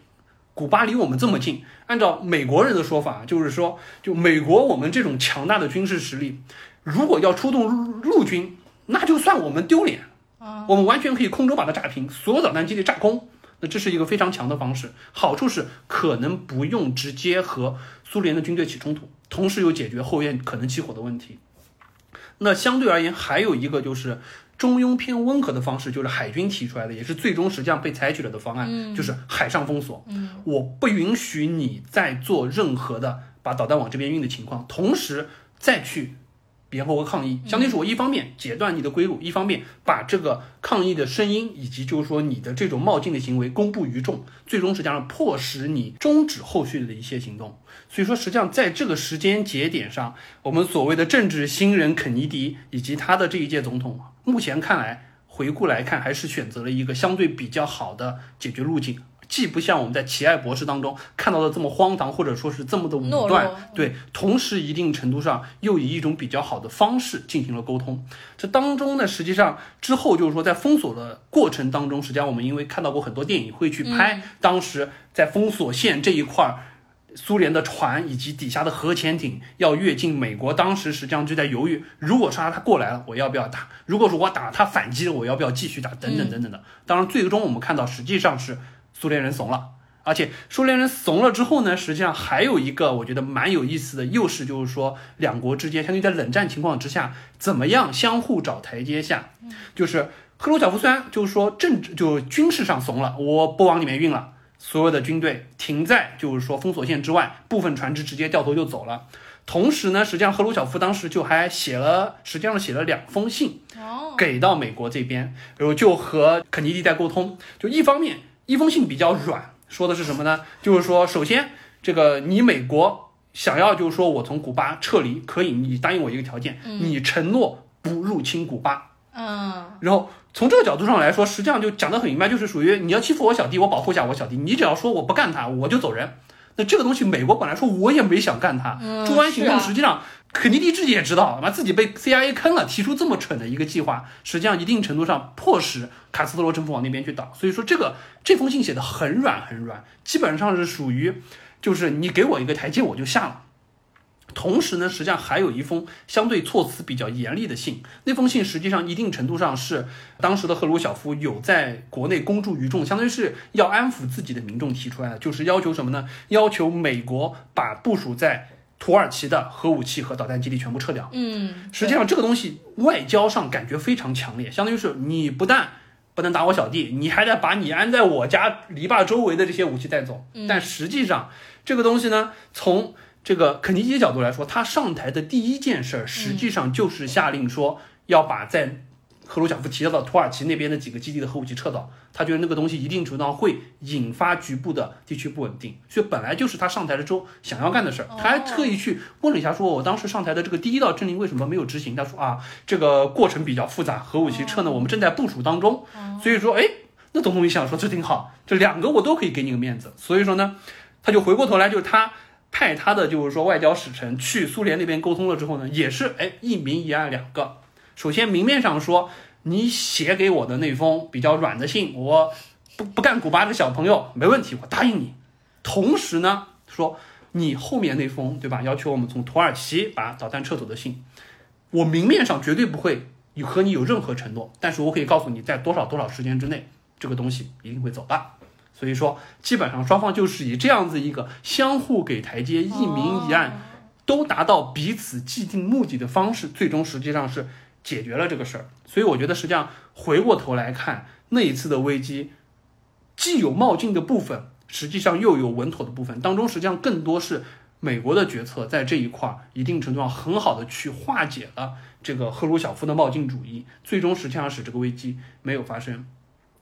古巴离我们这么近，按照美国人的说法，就是说，就美国我们这种强大的军事实力，如果要出动陆军，那就算我们丢脸。我们完全可以空中把它炸平，所有导弹基地炸空，那这是一个非常强的方式，好处是可能不用直接和苏联的军队起冲突，同时又解决后院可能起火的问题。那相对而言，还有一个就是中庸偏温和的方式，就是海军提出来的，也是最终实际上被采取了的方案，就是海上封锁。嗯，我不允许你再做任何的把导弹往这边运的情况，同时再去联合国抗议，相当于是我一方面截断你的归路，一方面把这个抗议的声音以及就是说你的这种冒进的行为公布于众，最终实际上迫使你终止后续的一些行动。所以说，实际上在这个时间节点上，我们所谓的政治新人肯尼迪以及他的这一届总统，目前看来回顾来看，还是选择了一个相对比较好的解决路径。既不像我们在奇爱博士当中看到的这么荒唐，或者说是这么的武断，对，同时一定程度上又以一种比较好的方式进行了沟通。这当中呢，实际上之后就是说，在封锁的过程当中，实际上我们因为看到过很多电影会去拍当时在封锁线这一块儿。苏联的船以及底下的核潜艇要越境美国，当时实际上就在犹豫，如果说他过来了，我要不要打？如果说我打他反击了，我要不要继续打？等等等等的。当然，最终我们看到实际上是苏联人怂了，而且苏联人怂了之后呢，实际上还有一个我觉得蛮有意思的，又是就是说两国之间，相当于在冷战情况之下，怎么样相互找台阶下，就是赫鲁晓夫虽然就是说政治就军事上怂了，我不往里面运了。所有的军队停在就是说封锁线之外，部分船只直接掉头就走了。同时呢，实际上赫鲁晓夫当时就还写了，实际上写了两封信哦，给到美国这边，然后就和肯尼迪在沟通。就一方面，一封信比较软，说的是什么呢？就是说，首先这个你美国想要就是说我从古巴撤离，可以，你答应我一个条件，你承诺不入侵古巴。嗯，然后从这个角度上来说，实际上就讲得很明白，就是属于你要欺负我小弟，我保护一下我小弟。你只要说我不干他，我就走人。那这个东西，美国本来说我也没想干他，嗯猪湾行动实际上肯尼迪自己也知道，妈自己被 CIA 坑了，提出这么蠢的一个计划，实际上一定程度上迫使卡斯特罗政府往那边去倒。所以说这个这封信写的很软很软，基本上是属于就是你给我一个台阶我就下了。同时呢，实际上还有一封相对措辞比较严厉的信。那封信实际上一定程度上是当时的赫鲁晓夫有在国内公诸于众，相当于是要安抚自己的民众提出来的，就是要求什么呢？要求美国把部署在土耳其的核武器和导弹基地全部撤掉。嗯，实际上这个东西外交上感觉非常强烈，相当于是你不但不能打我小弟，你还得把你安在我家篱笆周围的这些武器带走。但实际上这个东西呢，从这个肯尼基角度来说，他上台的第一件事儿，实际上就是下令说要把在赫鲁晓夫提到的土耳其那边的几个基地的核武器撤走。他觉得那个东西一定程度上会引发局部的地区不稳定，所以本来就是他上台了之后想要干的事儿。他还特意去问了一下，说我当时上台的这个第一道政令为什么没有执行？他说啊，这个过程比较复杂，核武器撤呢，我们正在部署当中。所以说，哎，那总统一想说这挺好，这两个我都可以给你个面子。所以说呢，他就回过头来，就是他。派他的就是说外交使臣去苏联那边沟通了之后呢，也是哎一明一暗两个。首先明面上说，你写给我的那封比较软的信，我不不干古巴的小朋友没问题，我答应你。同时呢，说你后面那封对吧，要求我们从土耳其把导弹撤走的信，我明面上绝对不会有和你有任何承诺，但是我可以告诉你，在多少多少时间之内，这个东西一定会走的。所以说，基本上双方就是以这样子一个相互给台阶、一明一暗，都达到彼此既定目的的方式，最终实际上是解决了这个事儿。所以我觉得，实际上回过头来看那一次的危机，既有冒进的部分，实际上又有稳妥的部分，当中实际上更多是美国的决策在这一块儿一定程度上很好的去化解了这个赫鲁晓夫的冒进主义，最终实际上使这个危机没有发生。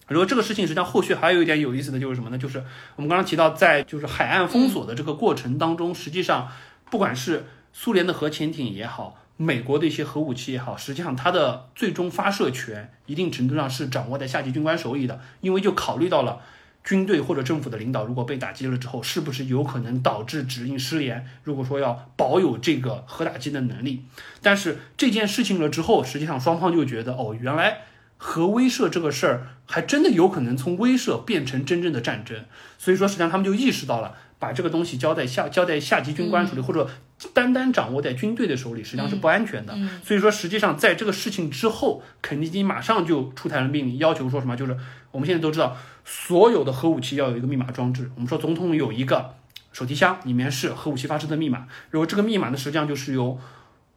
然后这个事情实际上后续还有一点有意思的就是什么呢？就是我们刚刚提到，在就是海岸封锁的这个过程当中，实际上不管是苏联的核潜艇也好，美国的一些核武器也好，实际上它的最终发射权一定程度上是掌握在下级军官手里的，因为就考虑到了。军队或者政府的领导如果被打击了之后，是不是有可能导致指令失联？如果说要保有这个核打击的能力，但是这件事情了之后，实际上双方就觉得，哦，原来核威慑这个事儿还真的有可能从威慑变成真正的战争。所以说，实际上他们就意识到了把这个东西交在下交在下级军官手里，或者单单掌握在军队的手里，实际上是不安全的。所以说，实际上在这个事情之后，肯尼基马上就出台了命令，要求说什么，就是我们现在都知道，所有的核武器要有一个密码装置。我们说总统有一个手提箱，里面是核武器发射的密码，然后这个密码呢，实际上就是由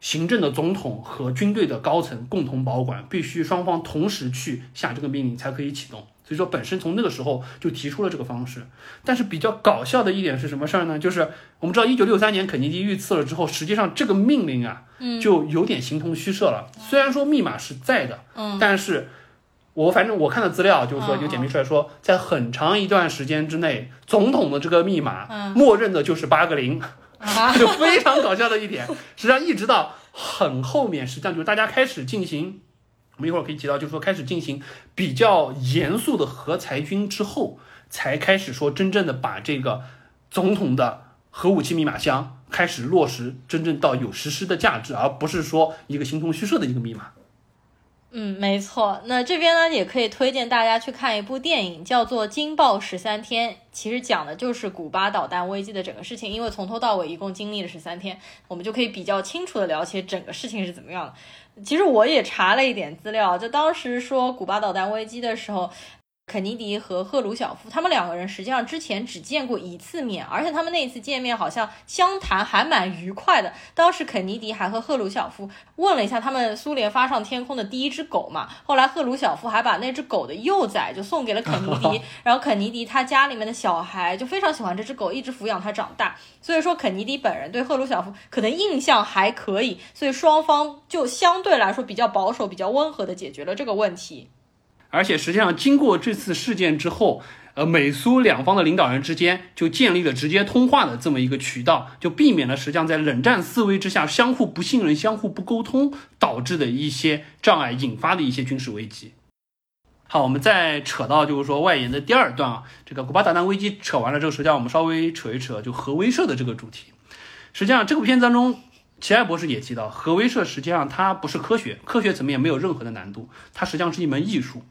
行政的总统和军队的高层共同保管，必须双方同时去下这个命令才可以启动。所以说，本身从那个时候就提出了这个方式。但是比较搞笑的一点是什么事儿呢？就是我们知道，一九六三年肯尼迪遇刺了之后，实际上这个命令啊，就有点形同虚设了。虽然说密码是在的，嗯，但是我反正我看的资料就是说，有解密出来说，在很长一段时间之内，总统的这个密码，默认的就是八个零，就非常搞笑的一点。实际上，一直到很后面，实际上就是大家开始进行。我们一会儿可以提到，就是说开始进行比较严肃的核裁军之后，才开始说真正的把这个总统的核武器密码箱开始落实，真正到有实施的价值，而不是说一个形同虚设的一个密码。嗯，没错。那这边呢，也可以推荐大家去看一部电影，叫做《惊爆十三天》，其实讲的就是古巴导弹危机的整个事情。因为从头到尾一共经历了十三天，我们就可以比较清楚的了解整个事情是怎么样的。其实我也查了一点资料，就当时说古巴导弹危机的时候。肯尼迪和赫鲁晓夫，他们两个人实际上之前只见过一次面，而且他们那一次见面好像相谈还蛮愉快的。当时肯尼迪还和赫鲁晓夫问了一下他们苏联发上天空的第一只狗嘛，后来赫鲁晓夫还把那只狗的幼崽就送给了肯尼迪，然后肯尼迪他家里面的小孩就非常喜欢这只狗，一直抚养它长大。所以说肯尼迪本人对赫鲁晓夫可能印象还可以，所以双方就相对来说比较保守、比较温和的解决了这个问题。而且实际上，经过这次事件之后，呃，美苏两方的领导人之间就建立了直接通话的这么一个渠道，就避免了实际上在冷战思维之下相互不信任、相互不沟通导致的一些障碍引发的一些军事危机。好，我们再扯到就是说外延的第二段啊，这个古巴导弹危机扯完了之后，实际上我们稍微扯一扯就核威慑的这个主题。实际上这部片子当中，齐艾博士也提到，核威慑实际上它不是科学，科学层面没有任何的难度，它实际上是一门艺术。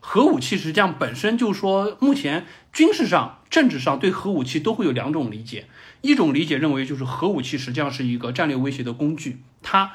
核武器实际上本身就是说，目前军事上、政治上对核武器都会有两种理解。一种理解认为，就是核武器实际上是一个战略威胁的工具，它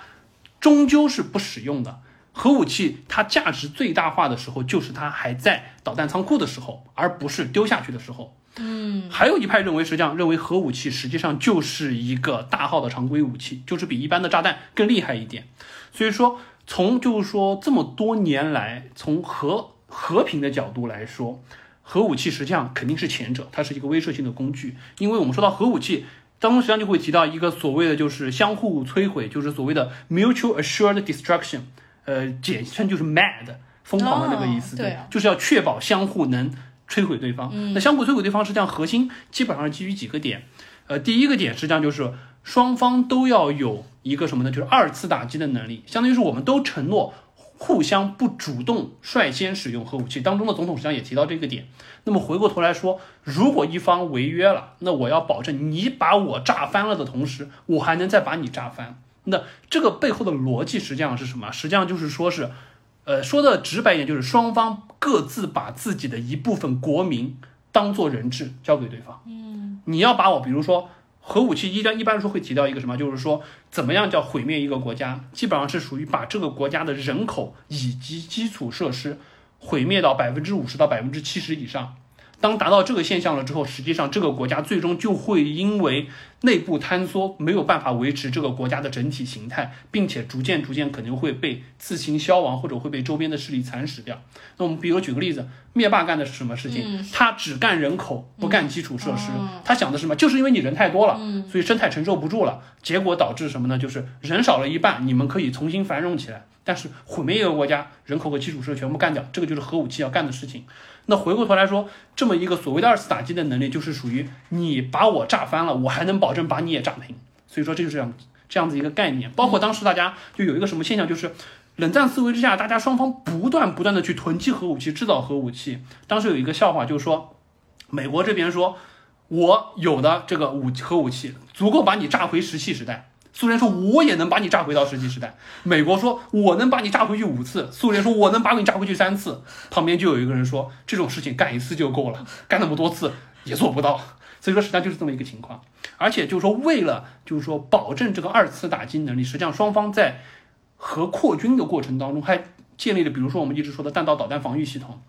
终究是不使用的。核武器它价值最大化的时候，就是它还在导弹仓库的时候，而不是丢下去的时候。嗯，还有一派认为，实际上认为核武器实际上就是一个大号的常规武器，就是比一般的炸弹更厉害一点。所以说，从就是说这么多年来，从和和平的角度来说，核武器实际上肯定是前者，它是一个威慑性的工具。因为我们说到核武器当中，实际上就会提到一个所谓的就是相互摧毁，就是所谓的 mutual assured destruction，呃，简称就是 MAD，疯狂的那个意思，对，就是要确保相互能摧毁对方。那相互摧毁对方实际上核心基本上是基于几个点，呃，第一个点实际上就是双方都要有一个什么呢？就是二次打击的能力，相当于是我们都承诺。互相不主动率先使用核武器当中的总统实际上也提到这个点。那么回过头来说，如果一方违约了，那我要保证你把我炸翻了的同时，我还能再把你炸翻。那这个背后的逻辑实际上是什么？实际上就是说是，呃，说的直白一点，就是双方各自把自己的一部分国民当做人质交给对方。嗯，你要把我，比如说。核武器一般一般说会提到一个什么，就是说怎么样叫毁灭一个国家，基本上是属于把这个国家的人口以及基础设施毁灭到百分之五十到百分之七十以上。当达到这个现象了之后，实际上这个国家最终就会因为内部坍缩，没有办法维持这个国家的整体形态，并且逐渐逐渐可能会被自行消亡，或者会被周边的势力蚕食掉。那我们比如举个例子，灭霸干的是什么事情？他只干人口，不干基础设施。他想的是什么？就是因为你人太多了，所以生态承受不住了，结果导致什么呢？就是人少了一半，你们可以重新繁荣起来。但是毁灭一个国家，人口和基础设施全部干掉，这个就是核武器要干的事情。那回过头来说，这么一个所谓的二次打击的能力，就是属于你把我炸翻了，我还能保证把你也炸平。所以说，这就是这样这样子一个概念。包括当时大家就有一个什么现象，就是冷战思维之下，大家双方不断不断的去囤积核武器，制造核武器。当时有一个笑话，就是说，美国这边说，我有的这个武核武器足够把你炸回石器时代。苏联说：“我也能把你炸回到石器时代。”美国说：“我能把你炸回去五次。”苏联说：“我能把你炸回去三次。”旁边就有一个人说：“这种事情干一次就够了，干那么多次也做不到。”所以说实际上就是这么一个情况。而且就是说，为了就是说保证这个二次打击能力，实际上双方在核扩军的过程当中，还建立了比如说我们一直说的弹道导弹防御系统。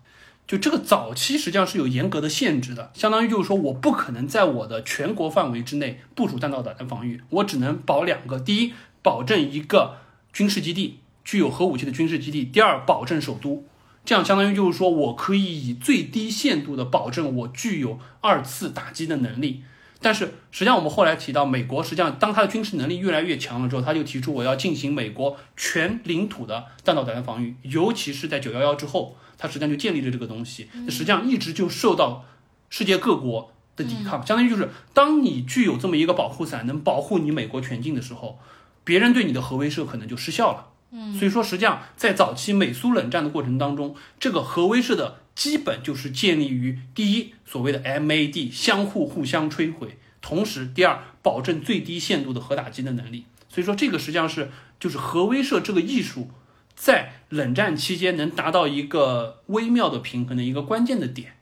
就这个早期实际上是有严格的限制的，相当于就是说我不可能在我的全国范围之内部署弹道导弹防御，我只能保两个：第一，保证一个军事基地具有核武器的军事基地；第二，保证首都。这样相当于就是说我可以以最低限度的保证我具有二次打击的能力。但是实际上我们后来提到，美国实际上当它的军事能力越来越强了之后，他就提出我要进行美国全领土的弹道导弹防御，尤其是在九幺幺之后。它实际上就建立了这个东西，实际上一直就受到世界各国的抵抗，相当于就是当你具有这么一个保护伞，能保护你美国全境的时候，别人对你的核威慑可能就失效了。嗯，所以说实际上在早期美苏冷战的过程当中，这个核威慑的基本就是建立于第一所谓的 MAD 相互互相摧毁，同时第二保证最低限度的核打击的能力。所以说这个实际上是就是核威慑这个艺术。在冷战期间能达到一个微妙的平衡的一个关键的点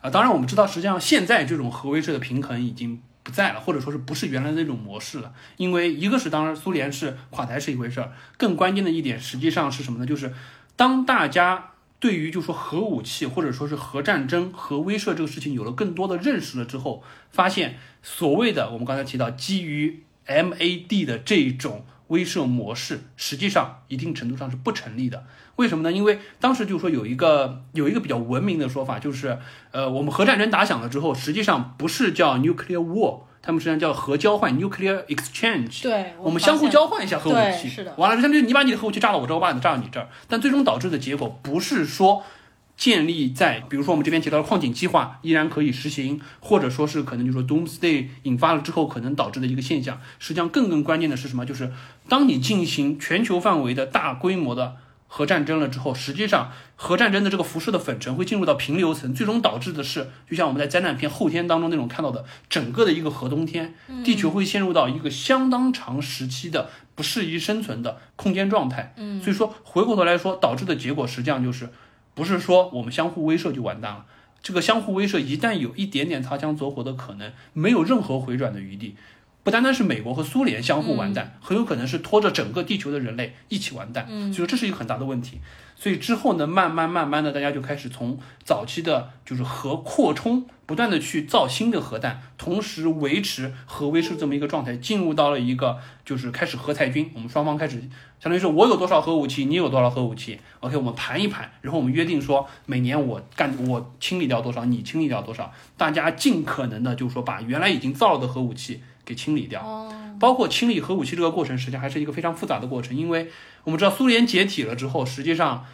啊，当然我们知道，实际上现在这种核威慑的平衡已经不在了，或者说是不是原来那种模式了。因为一个是当然苏联是垮台是一回事儿，更关键的一点实际上是什么呢？就是当大家对于就说核武器或者说是核战争、核威慑这个事情有了更多的认识了之后，发现所谓的我们刚才提到基于 MAD 的这种。威慑模式实际上一定程度上是不成立的，为什么呢？因为当时就是说有一个有一个比较文明的说法，就是呃，我们核战争打响了之后，实际上不是叫 nuclear war，他们实际上叫核交换 nuclear exchange。对，我们相互交换一下核武器。是的。完了，相当于你把你的核武器炸到我这儿，我把你的炸到你这儿，但最终导致的结果不是说。建立在，比如说我们这边提到的矿井计划依然可以实行，或者说是可能就是说 Doomsday 引发了之后可能导致的一个现象。实际上更更关键的是什么？就是当你进行全球范围的大规模的核战争了之后，实际上核战争的这个辐射的粉尘会进入到平流层，最终导致的是，就像我们在灾难片后天当中那种看到的，整个的一个核冬天，地球会陷入到一个相当长时期的不适宜生存的空间状态。嗯，所以说回过头来说，导致的结果实际上就是。不是说我们相互威慑就完蛋了，这个相互威慑一旦有一点点擦枪走火的可能，没有任何回转的余地。不单单是美国和苏联相互完蛋，很有可能是拖着整个地球的人类一起完蛋。所以说这是一个很大的问题。所以之后呢，慢慢慢慢的，大家就开始从早期的就是核扩充，不断的去造新的核弹，同时维持核威慑这么一个状态，进入到了一个就是开始核裁军。我们双方开始，相当于是我有多少核武器，你有多少核武器，OK，我们盘一盘，然后我们约定说，每年我干我清理掉多少，你清理掉多少，大家尽可能的就是说把原来已经造了的核武器。给清理掉，包括清理核武器这个过程，实际上还是一个非常复杂的过程。因为我们知道苏联解体了之后，实际上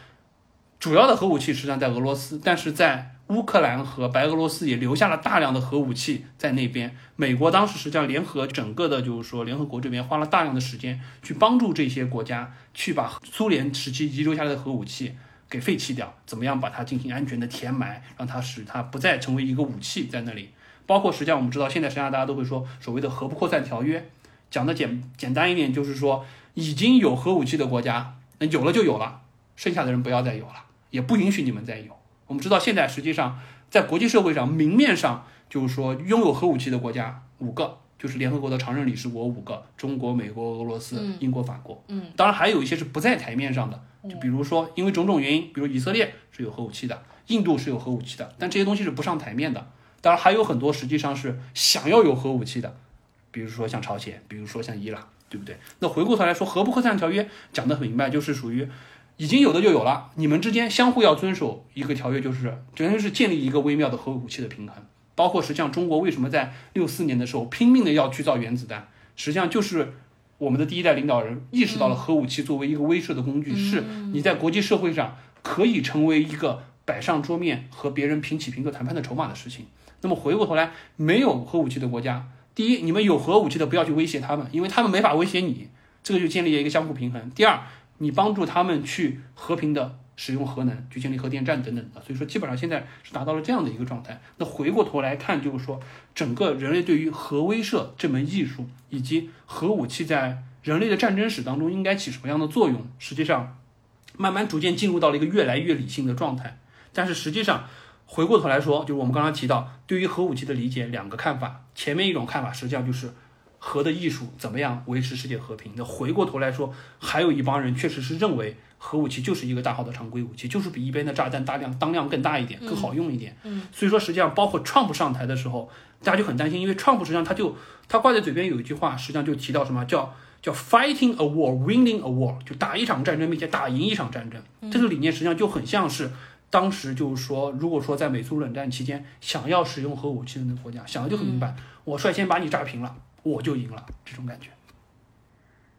主要的核武器实际上在俄罗斯，但是在乌克兰和白俄罗斯也留下了大量的核武器在那边。美国当时实际上联合整个的，就是说联合国这边花了大量的时间去帮助这些国家去把苏联时期遗留下来的核武器给废弃掉，怎么样把它进行安全的填埋，让它使它不再成为一个武器在那里。包括实际上我们知道，现在实际上大家都会说所谓的核不扩散条约，讲的简简单一点，就是说已经有核武器的国家，那有了就有了，剩下的人不要再有了，也不允许你们再有。我们知道现在实际上在国际社会上，明面上就是说拥有核武器的国家五个，就是联合国的常任理事国五个，中国、美国、俄罗斯、英国、法国。嗯，当然还有一些是不在台面上的，就比如说因为种种原因，比如以色列是有核武器的，印度是有核武器的，但这些东西是不上台面的。当然还有很多实际上是想要有核武器的，比如说像朝鲜，比如说像伊朗，对不对？那回过头来说，核不扩散条约讲得很明白，就是属于已经有的就有了，你们之间相互要遵守一个条约，就是等于是建立一个微妙的核武器的平衡。包括实际上中国为什么在六四年的时候拼命的要去造原子弹，实际上就是我们的第一代领导人意识到了核武器作为一个威慑的工具，是你在国际社会上可以成为一个摆上桌面和别人平起平坐谈判的筹码的事情。那么回过头来，没有核武器的国家，第一，你们有核武器的不要去威胁他们，因为他们没法威胁你，这个就建立了一个相互平衡。第二，你帮助他们去和平的使用核能，去建立核电站等等的。所以说，基本上现在是达到了这样的一个状态。那回过头来看，就是说，整个人类对于核威慑这门艺术，以及核武器在人类的战争史当中应该起什么样的作用，实际上慢慢逐渐进入到了一个越来越理性的状态。但是实际上，回过头来说，就是我们刚刚提到对于核武器的理解两个看法，前面一种看法实际上就是核的艺术怎么样维持世界和平。那回过头来说，还有一帮人确实是认为核武器就是一个大号的常规武器，就是比一边的炸弹大量当量更大一点，更好用一点。嗯，所以说实际上包括 Trump 上台的时候，大家就很担心，因为 Trump 实际上他就他挂在嘴边有一句话，实际上就提到什么叫叫 fighting a war, winning a war，就打一场战争并且打赢一场战争。这个理念实际上就很像是。当时就是说，如果说在美苏冷战期间想要使用核武器的那个国家，想的就很明白，我率先把你炸平了，我就赢了，这种感觉。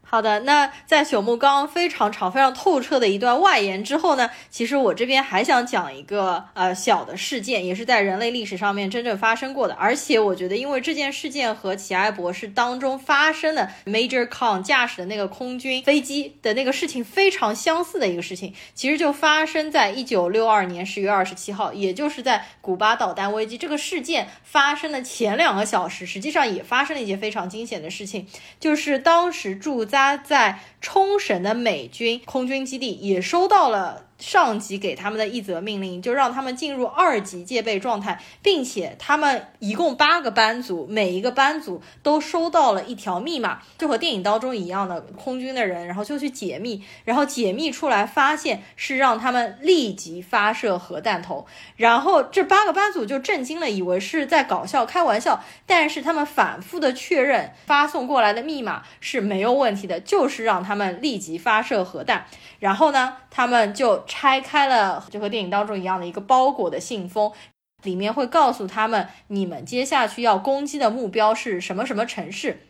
好的，那在朽木刚非常长、非常透彻的一段外延之后呢，其实我这边还想讲一个呃小的事件，也是在人类历史上面真正发生过的。而且我觉得，因为这件事件和奇埃博士当中发生的 Major Con 驾驶的那个空军飞机的那个事情非常相似的一个事情，其实就发生在一九六二年十月二十七号，也就是在古巴导弹危机这个事件发生的前两个小时，实际上也发生了一件非常惊险的事情，就是当时驻大家在冲绳的美军空军基地也收到了。上级给他们的一则命令，就让他们进入二级戒备状态，并且他们一共八个班组，每一个班组都收到了一条密码，就和电影当中一样的空军的人，然后就去解密，然后解密出来发现是让他们立即发射核弹头，然后这八个班组就震惊了，以为是在搞笑开玩笑，但是他们反复的确认发送过来的密码是没有问题的，就是让他们们立即发射核弹，然后呢，他们就。拆开了，就和电影当中一样的一个包裹的信封，里面会告诉他们，你们接下去要攻击的目标是什么什么城市。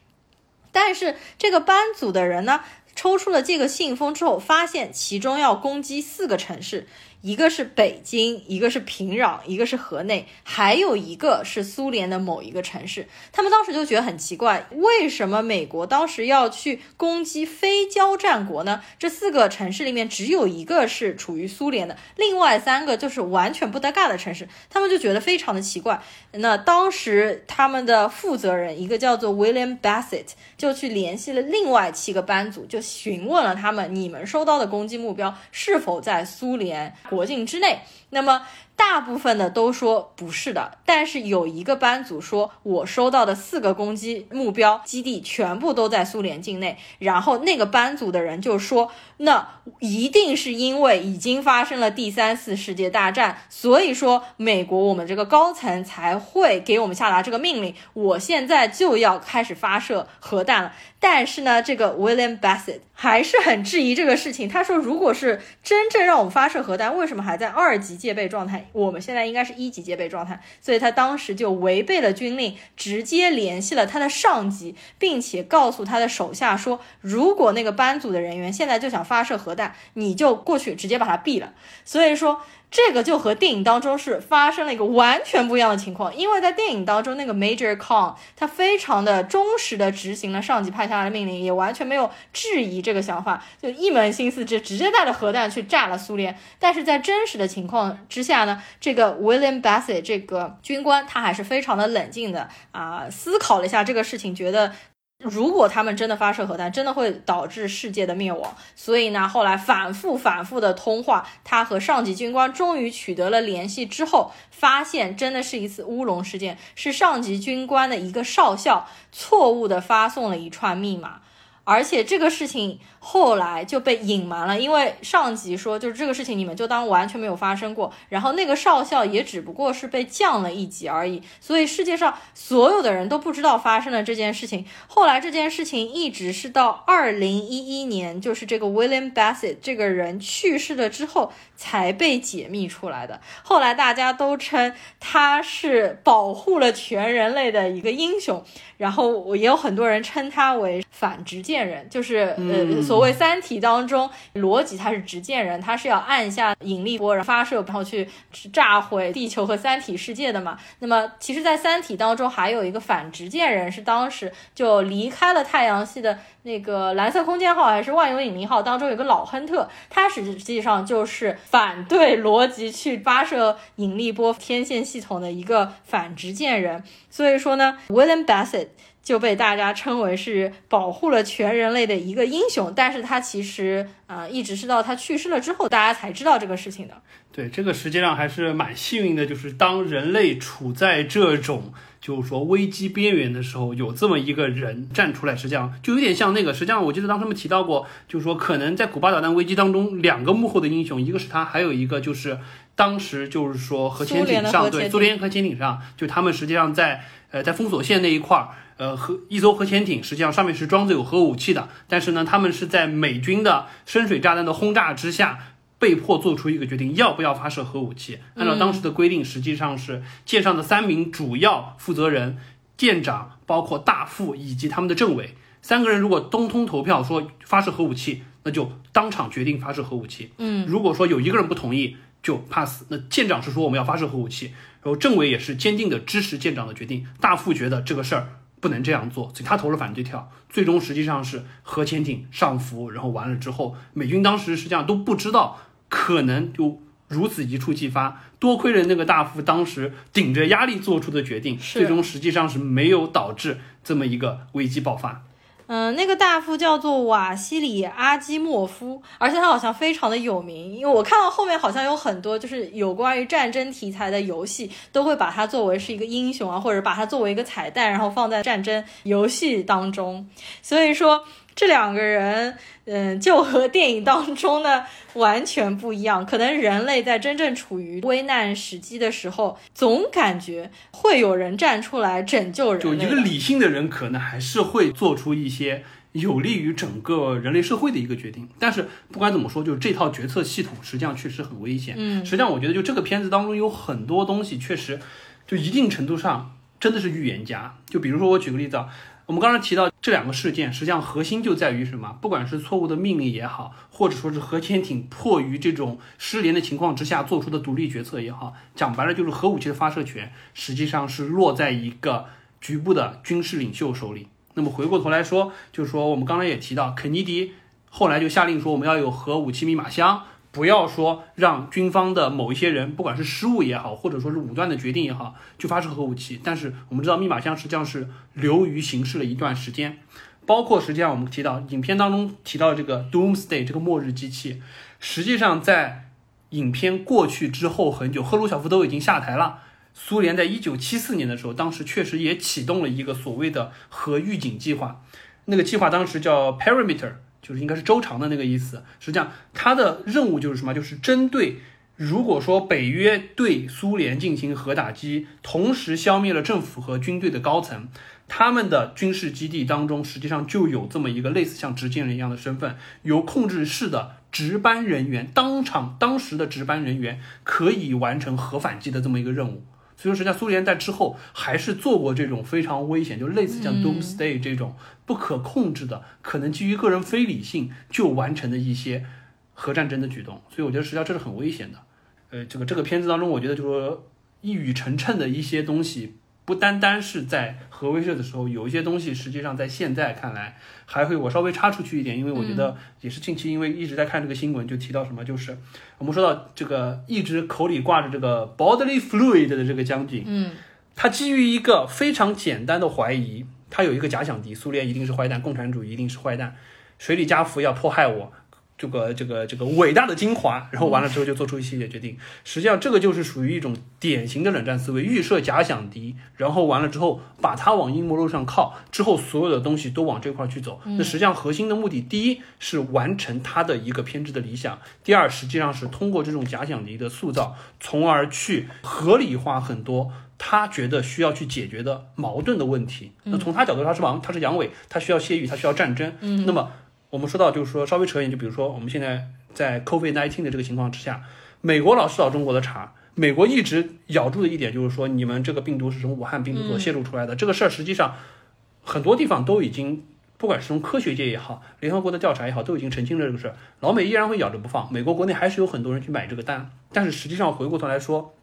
但是这个班组的人呢，抽出了这个信封之后，发现其中要攻击四个城市。一个是北京，一个是平壤，一个是河内，还有一个是苏联的某一个城市。他们当时就觉得很奇怪，为什么美国当时要去攻击非交战国呢？这四个城市里面只有一个是处于苏联的，另外三个就是完全不搭嘎的城市。他们就觉得非常的奇怪。那当时他们的负责人，一个叫做 William Bassett，就去联系了另外七个班组，就询问了他们：你们收到的攻击目标是否在苏联？国境之内，那么。大部分的都说不是的，但是有一个班组说，我收到的四个攻击目标基地全部都在苏联境内。然后那个班组的人就说，那一定是因为已经发生了第三次世界大战，所以说美国我们这个高层才会给我们下达这个命令，我现在就要开始发射核弹了。但是呢，这个 William Bassett 还是很质疑这个事情。他说，如果是真正让我们发射核弹，为什么还在二级戒备状态？我们现在应该是一级戒备状态，所以他当时就违背了军令，直接联系了他的上级，并且告诉他的手下说，如果那个班组的人员现在就想发射核弹，你就过去直接把他毙了。所以说。这个就和电影当中是发生了一个完全不一样的情况，因为在电影当中，那个 Major Khan 他非常的忠实的执行了上级派下来的命令，也完全没有质疑这个想法，就一门心思就直接带着核弹去炸了苏联。但是在真实的情况之下呢，这个 William Bassett 这个军官他还是非常的冷静的啊，思考了一下这个事情，觉得。如果他们真的发射核弹，真的会导致世界的灭亡。所以呢，后来反复反复的通话，他和上级军官终于取得了联系之后，发现真的是一次乌龙事件，是上级军官的一个少校错误的发送了一串密码。而且这个事情后来就被隐瞒了，因为上级说就是这个事情你们就当完全没有发生过。然后那个少校也只不过是被降了一级而已，所以世界上所有的人都不知道发生了这件事情。后来这件事情一直是到二零一一年，就是这个 William Bassett 这个人去世了之后才被解密出来的。后来大家都称他是保护了全人类的一个英雄，然后我也有很多人称他为反直见。人就是呃，所谓《三体》当中，逻辑他是执剑人，他是要按下引力波然后发射，然后去炸毁地球和三体世界的嘛。那么，其实，在《三体》当中还有一个反执剑人，是当时就离开了太阳系的那个蓝色空间号还是万有引力号当中有个老亨特，他实际上就是反对逻辑去发射引力波天线系统的一个反执剑人。所以说呢，William Bassett。就被大家称为是保护了全人类的一个英雄。但是他其实啊，一直是到他去世了之后，大家才知道这个事情的。对，这个实际上还是蛮幸运的，就是当人类处在这种就是说危机边缘的时候，有这么一个人站出来，实际上就有点像那个。实际上，我记得当时他们提到过，就是说可能在古巴导弹危机当中，两个幕后的英雄，一个是他，还有一个就是当时就是说核潜艇上，对，苏联核潜艇上，就他们实际上在呃在封锁线那一块儿，呃核一艘核潜艇实际上上面是装着有核武器的，但是呢，他们是在美军的深水炸弹的轰炸之下。被迫做出一个决定，要不要发射核武器？按照当时的规定，实际上是舰上的三名主要负责人、舰长，包括大副以及他们的政委三个人，如果东通投票说发射核武器，那就当场决定发射核武器。嗯，如果说有一个人不同意，就 pass。那舰长是说我们要发射核武器，然后政委也是坚定的支持舰长的决定。大副觉得这个事儿不能这样做，所以他投了反对票。最终实际上是核潜艇上浮，然后完了之后，美军当时实际上都不知道。可能就如此一触即发，多亏了那个大副当时顶着压力做出的决定，最终实际上是没有导致这么一个危机爆发。嗯，那个大副叫做瓦西里阿基莫夫，而且他好像非常的有名，因为我看到后面好像有很多就是有关于战争题材的游戏都会把他作为是一个英雄啊，或者把他作为一个彩蛋，然后放在战争游戏当中，所以说。这两个人，嗯，就和电影当中的完全不一样。可能人类在真正处于危难时机的时候，总感觉会有人站出来拯救人。就一个理性的人，可能还是会做出一些有利于整个人类社会的一个决定。但是不管怎么说，就是这套决策系统实际上确实很危险。嗯，实际上我觉得就这个片子当中有很多东西，确实就一定程度上真的是预言家。就比如说我举个例子啊。我们刚才提到这两个事件，实际上核心就在于什么？不管是错误的命令也好，或者说是核潜艇迫于这种失联的情况之下做出的独立决策也好，讲白了就是核武器的发射权实际上是落在一个局部的军事领袖手里。那么回过头来说，就是说我们刚才也提到，肯尼迪后来就下令说我们要有核武器密码箱。不要说让军方的某一些人，不管是失误也好，或者说是武断的决定也好，去发射核武器。但是我们知道，密码箱实际上是流于形式了一段时间。包括实际上我们提到影片当中提到这个 Doomsday 这个末日机器，实际上在影片过去之后很久，赫鲁晓夫都已经下台了。苏联在一九七四年的时候，当时确实也启动了一个所谓的核预警计划，那个计划当时叫 Perimeter。就是应该是周长的那个意思。实际上，它的任务就是什么？就是针对如果说北约对苏联进行核打击，同时消灭了政府和军队的高层，他们的军事基地当中实际上就有这么一个类似像执剑人一样的身份，由控制室的值班人员当场当时的值班人员可以完成核反击的这么一个任务。所以说，实际上苏联在之后还是做过这种非常危险，就类似像 Doomsday 这种不可控制的、可能基于个人非理性就完成的一些核战争的举动。所以我觉得实际上这是很危险的。呃，这个这个片子当中，我觉得就是说一语成谶的一些东西。不单单是在核威慑的时候，有一些东西实际上在现在看来还会，我稍微插出去一点，因为我觉得也是近期，因为一直在看这个新闻，就提到什么，就是我们说到这个一直口里挂着这个 bodily fluid 的这个将军，嗯，他基于一个非常简单的怀疑，他有一个假想敌，苏联一定是坏蛋，共产主义一定是坏蛋，水里加氟要迫害我。这个这个这个伟大的精华，然后完了之后就做出一系列决定。实际上，这个就是属于一种典型的冷战思维，预设假想敌，然后完了之后把它往阴谋路上靠，之后所有的东西都往这块去走。那实际上核心的目的，第一是完成他的一个偏执的理想，第二实际上是通过这种假想敌的塑造，从而去合理化很多他觉得需要去解决的矛盾的问题。那从他角度，他是王，他是阳痿，他需要泄欲，他需要战争。嗯，那么。我们说到，就是说稍微扯远，就比如说我们现在在 COVID-19 的这个情况之下，美国老是找中国的茬，美国一直咬住的一点就是说，你们这个病毒是从武汉病毒所泄露出来的。这个事儿实际上很多地方都已经，不管是从科学界也好，联合国的调查也好，都已经澄清了这个事儿。老美依然会咬着不放，美国国内还是有很多人去买这个单。但是实际上回过头来说，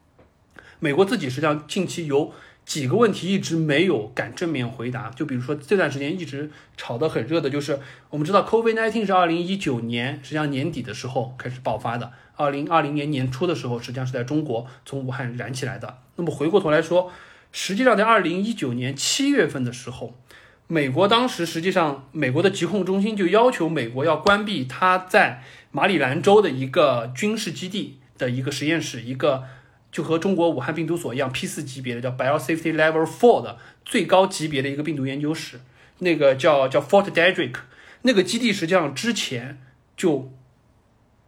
美国自己实际上近期有。几个问题一直没有敢正面回答，就比如说这段时间一直炒得很热的，就是我们知道 COVID-19 是二零一九年实际上年底的时候开始爆发的，二零二零年年初的时候实际上是在中国从武汉燃起来的。那么回过头来说，实际上在二零一九年七月份的时候，美国当时实际上，美国的疾控中心就要求美国要关闭它在马里兰州的一个军事基地的一个实验室，一个就和中国武汉病毒所一样 P 四级别的叫 Biosafety Level Four 的最高级别的一个病毒研究室，那个叫叫 Fort Detrick，那个基地实际上之前就。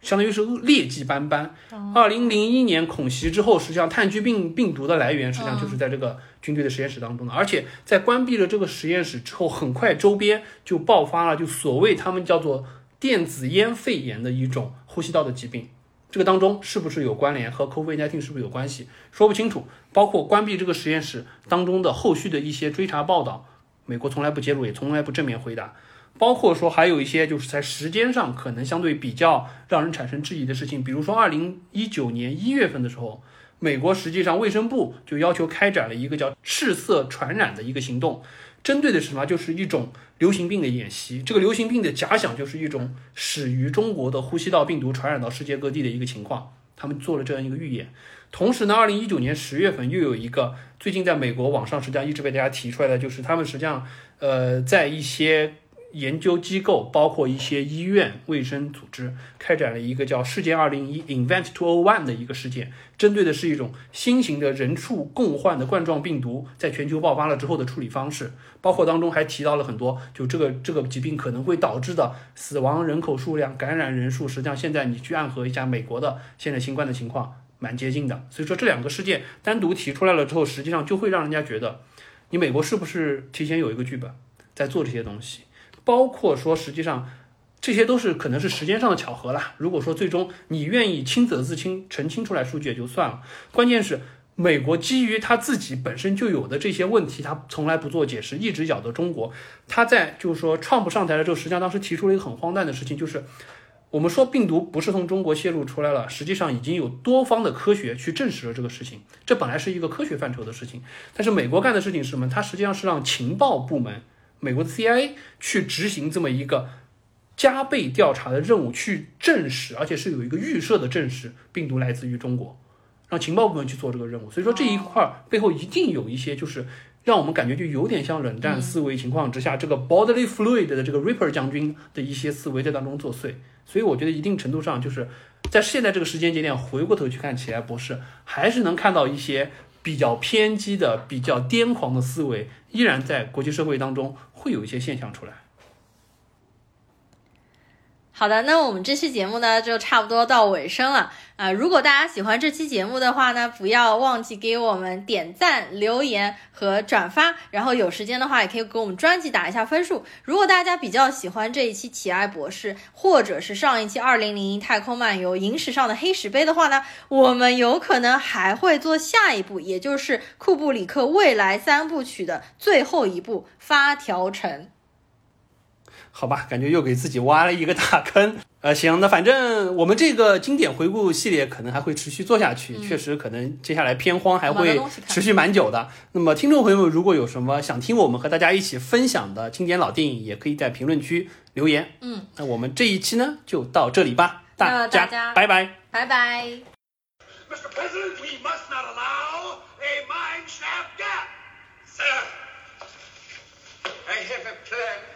相当于是劣迹斑斑。二零零一年恐袭之后，实际上炭疽病病毒的来源实际上就是在这个军队的实验室当中的。而且在关闭了这个实验室之后，很快周边就爆发了就所谓他们叫做电子烟肺炎的一种呼吸道的疾病。这个当中是不是有关联和 COVID-19 是不是有关系？说不清楚。包括关闭这个实验室当中的后续的一些追查报道，美国从来不揭露，也从来不正面回答。包括说还有一些就是在时间上可能相对比较让人产生质疑的事情，比如说二零一九年一月份的时候，美国实际上卫生部就要求开展了一个叫赤色传染的一个行动，针对的是什么？就是一种流行病的演习。这个流行病的假想就是一种始于中国的呼吸道病毒传染到世界各地的一个情况，他们做了这样一个预演。同时呢，二零一九年十月份又有一个最近在美国网上实际上一直被大家提出来的，就是他们实际上呃在一些。研究机构包括一些医院、卫生组织，开展了一个叫“事件二零一 ”（Invent Two O One） 的一个事件，针对的是一种新型的人畜共患的冠状病毒在全球爆发了之后的处理方式，包括当中还提到了很多，就这个这个疾病可能会导致的死亡人口数量、感染人数，实际上现在你去暗合一下美国的现在新冠的情况，蛮接近的。所以说这两个事件单独提出来了之后，实际上就会让人家觉得，你美国是不是提前有一个剧本在做这些东西？包括说，实际上这些都是可能是时间上的巧合了。如果说最终你愿意清者自清，澄清出来数据也就算了。关键是美国基于他自己本身就有的这些问题，他从来不做解释，一直咬着中国。他在就是说创不上台了之后，实际上当时提出了一个很荒诞的事情，就是我们说病毒不是从中国泄露出来了，实际上已经有多方的科学去证实了这个事情。这本来是一个科学范畴的事情，但是美国干的事情是什么？他实际上是让情报部门。美国的 CIA 去执行这么一个加倍调查的任务，去证实，而且是有一个预设的证实，病毒来自于中国，让情报部门去做这个任务。所以说这一块背后一定有一些，就是让我们感觉就有点像冷战思维情况之下，这个 bodily fluid 的这个 Ripper 将军的一些思维在当中作祟。所以我觉得一定程度上，就是在现在这个时间节点回过头去看起来，博士还是能看到一些比较偏激的、比较癫狂的思维，依然在国际社会当中。会有一些现象出来。好的，那我们这期节目呢，就差不多到尾声了啊！如果大家喜欢这期节目的话呢，不要忘记给我们点赞、留言和转发，然后有时间的话，也可以给我们专辑打一下分数。如果大家比较喜欢这一期《奇爱博士》，或者是上一期《二零零一太空漫游》影史上的黑石碑的话呢，我们有可能还会做下一步，也就是库布里克未来三部曲的最后一部《发条城》。好吧，感觉又给自己挖了一个大坑。呃，行，那反正我们这个经典回顾系列可能还会持续做下去，确实可能接下来片荒还会持续蛮久的。那么，听众朋友们如果有什么想听我们和大家一起分享的经典老电影，也可以在评论区留言。嗯，那我们这一期呢就到这里吧，大家拜拜，拜拜。Mr. President, we must not allow a mine shaft gap. Sir, I have a plan.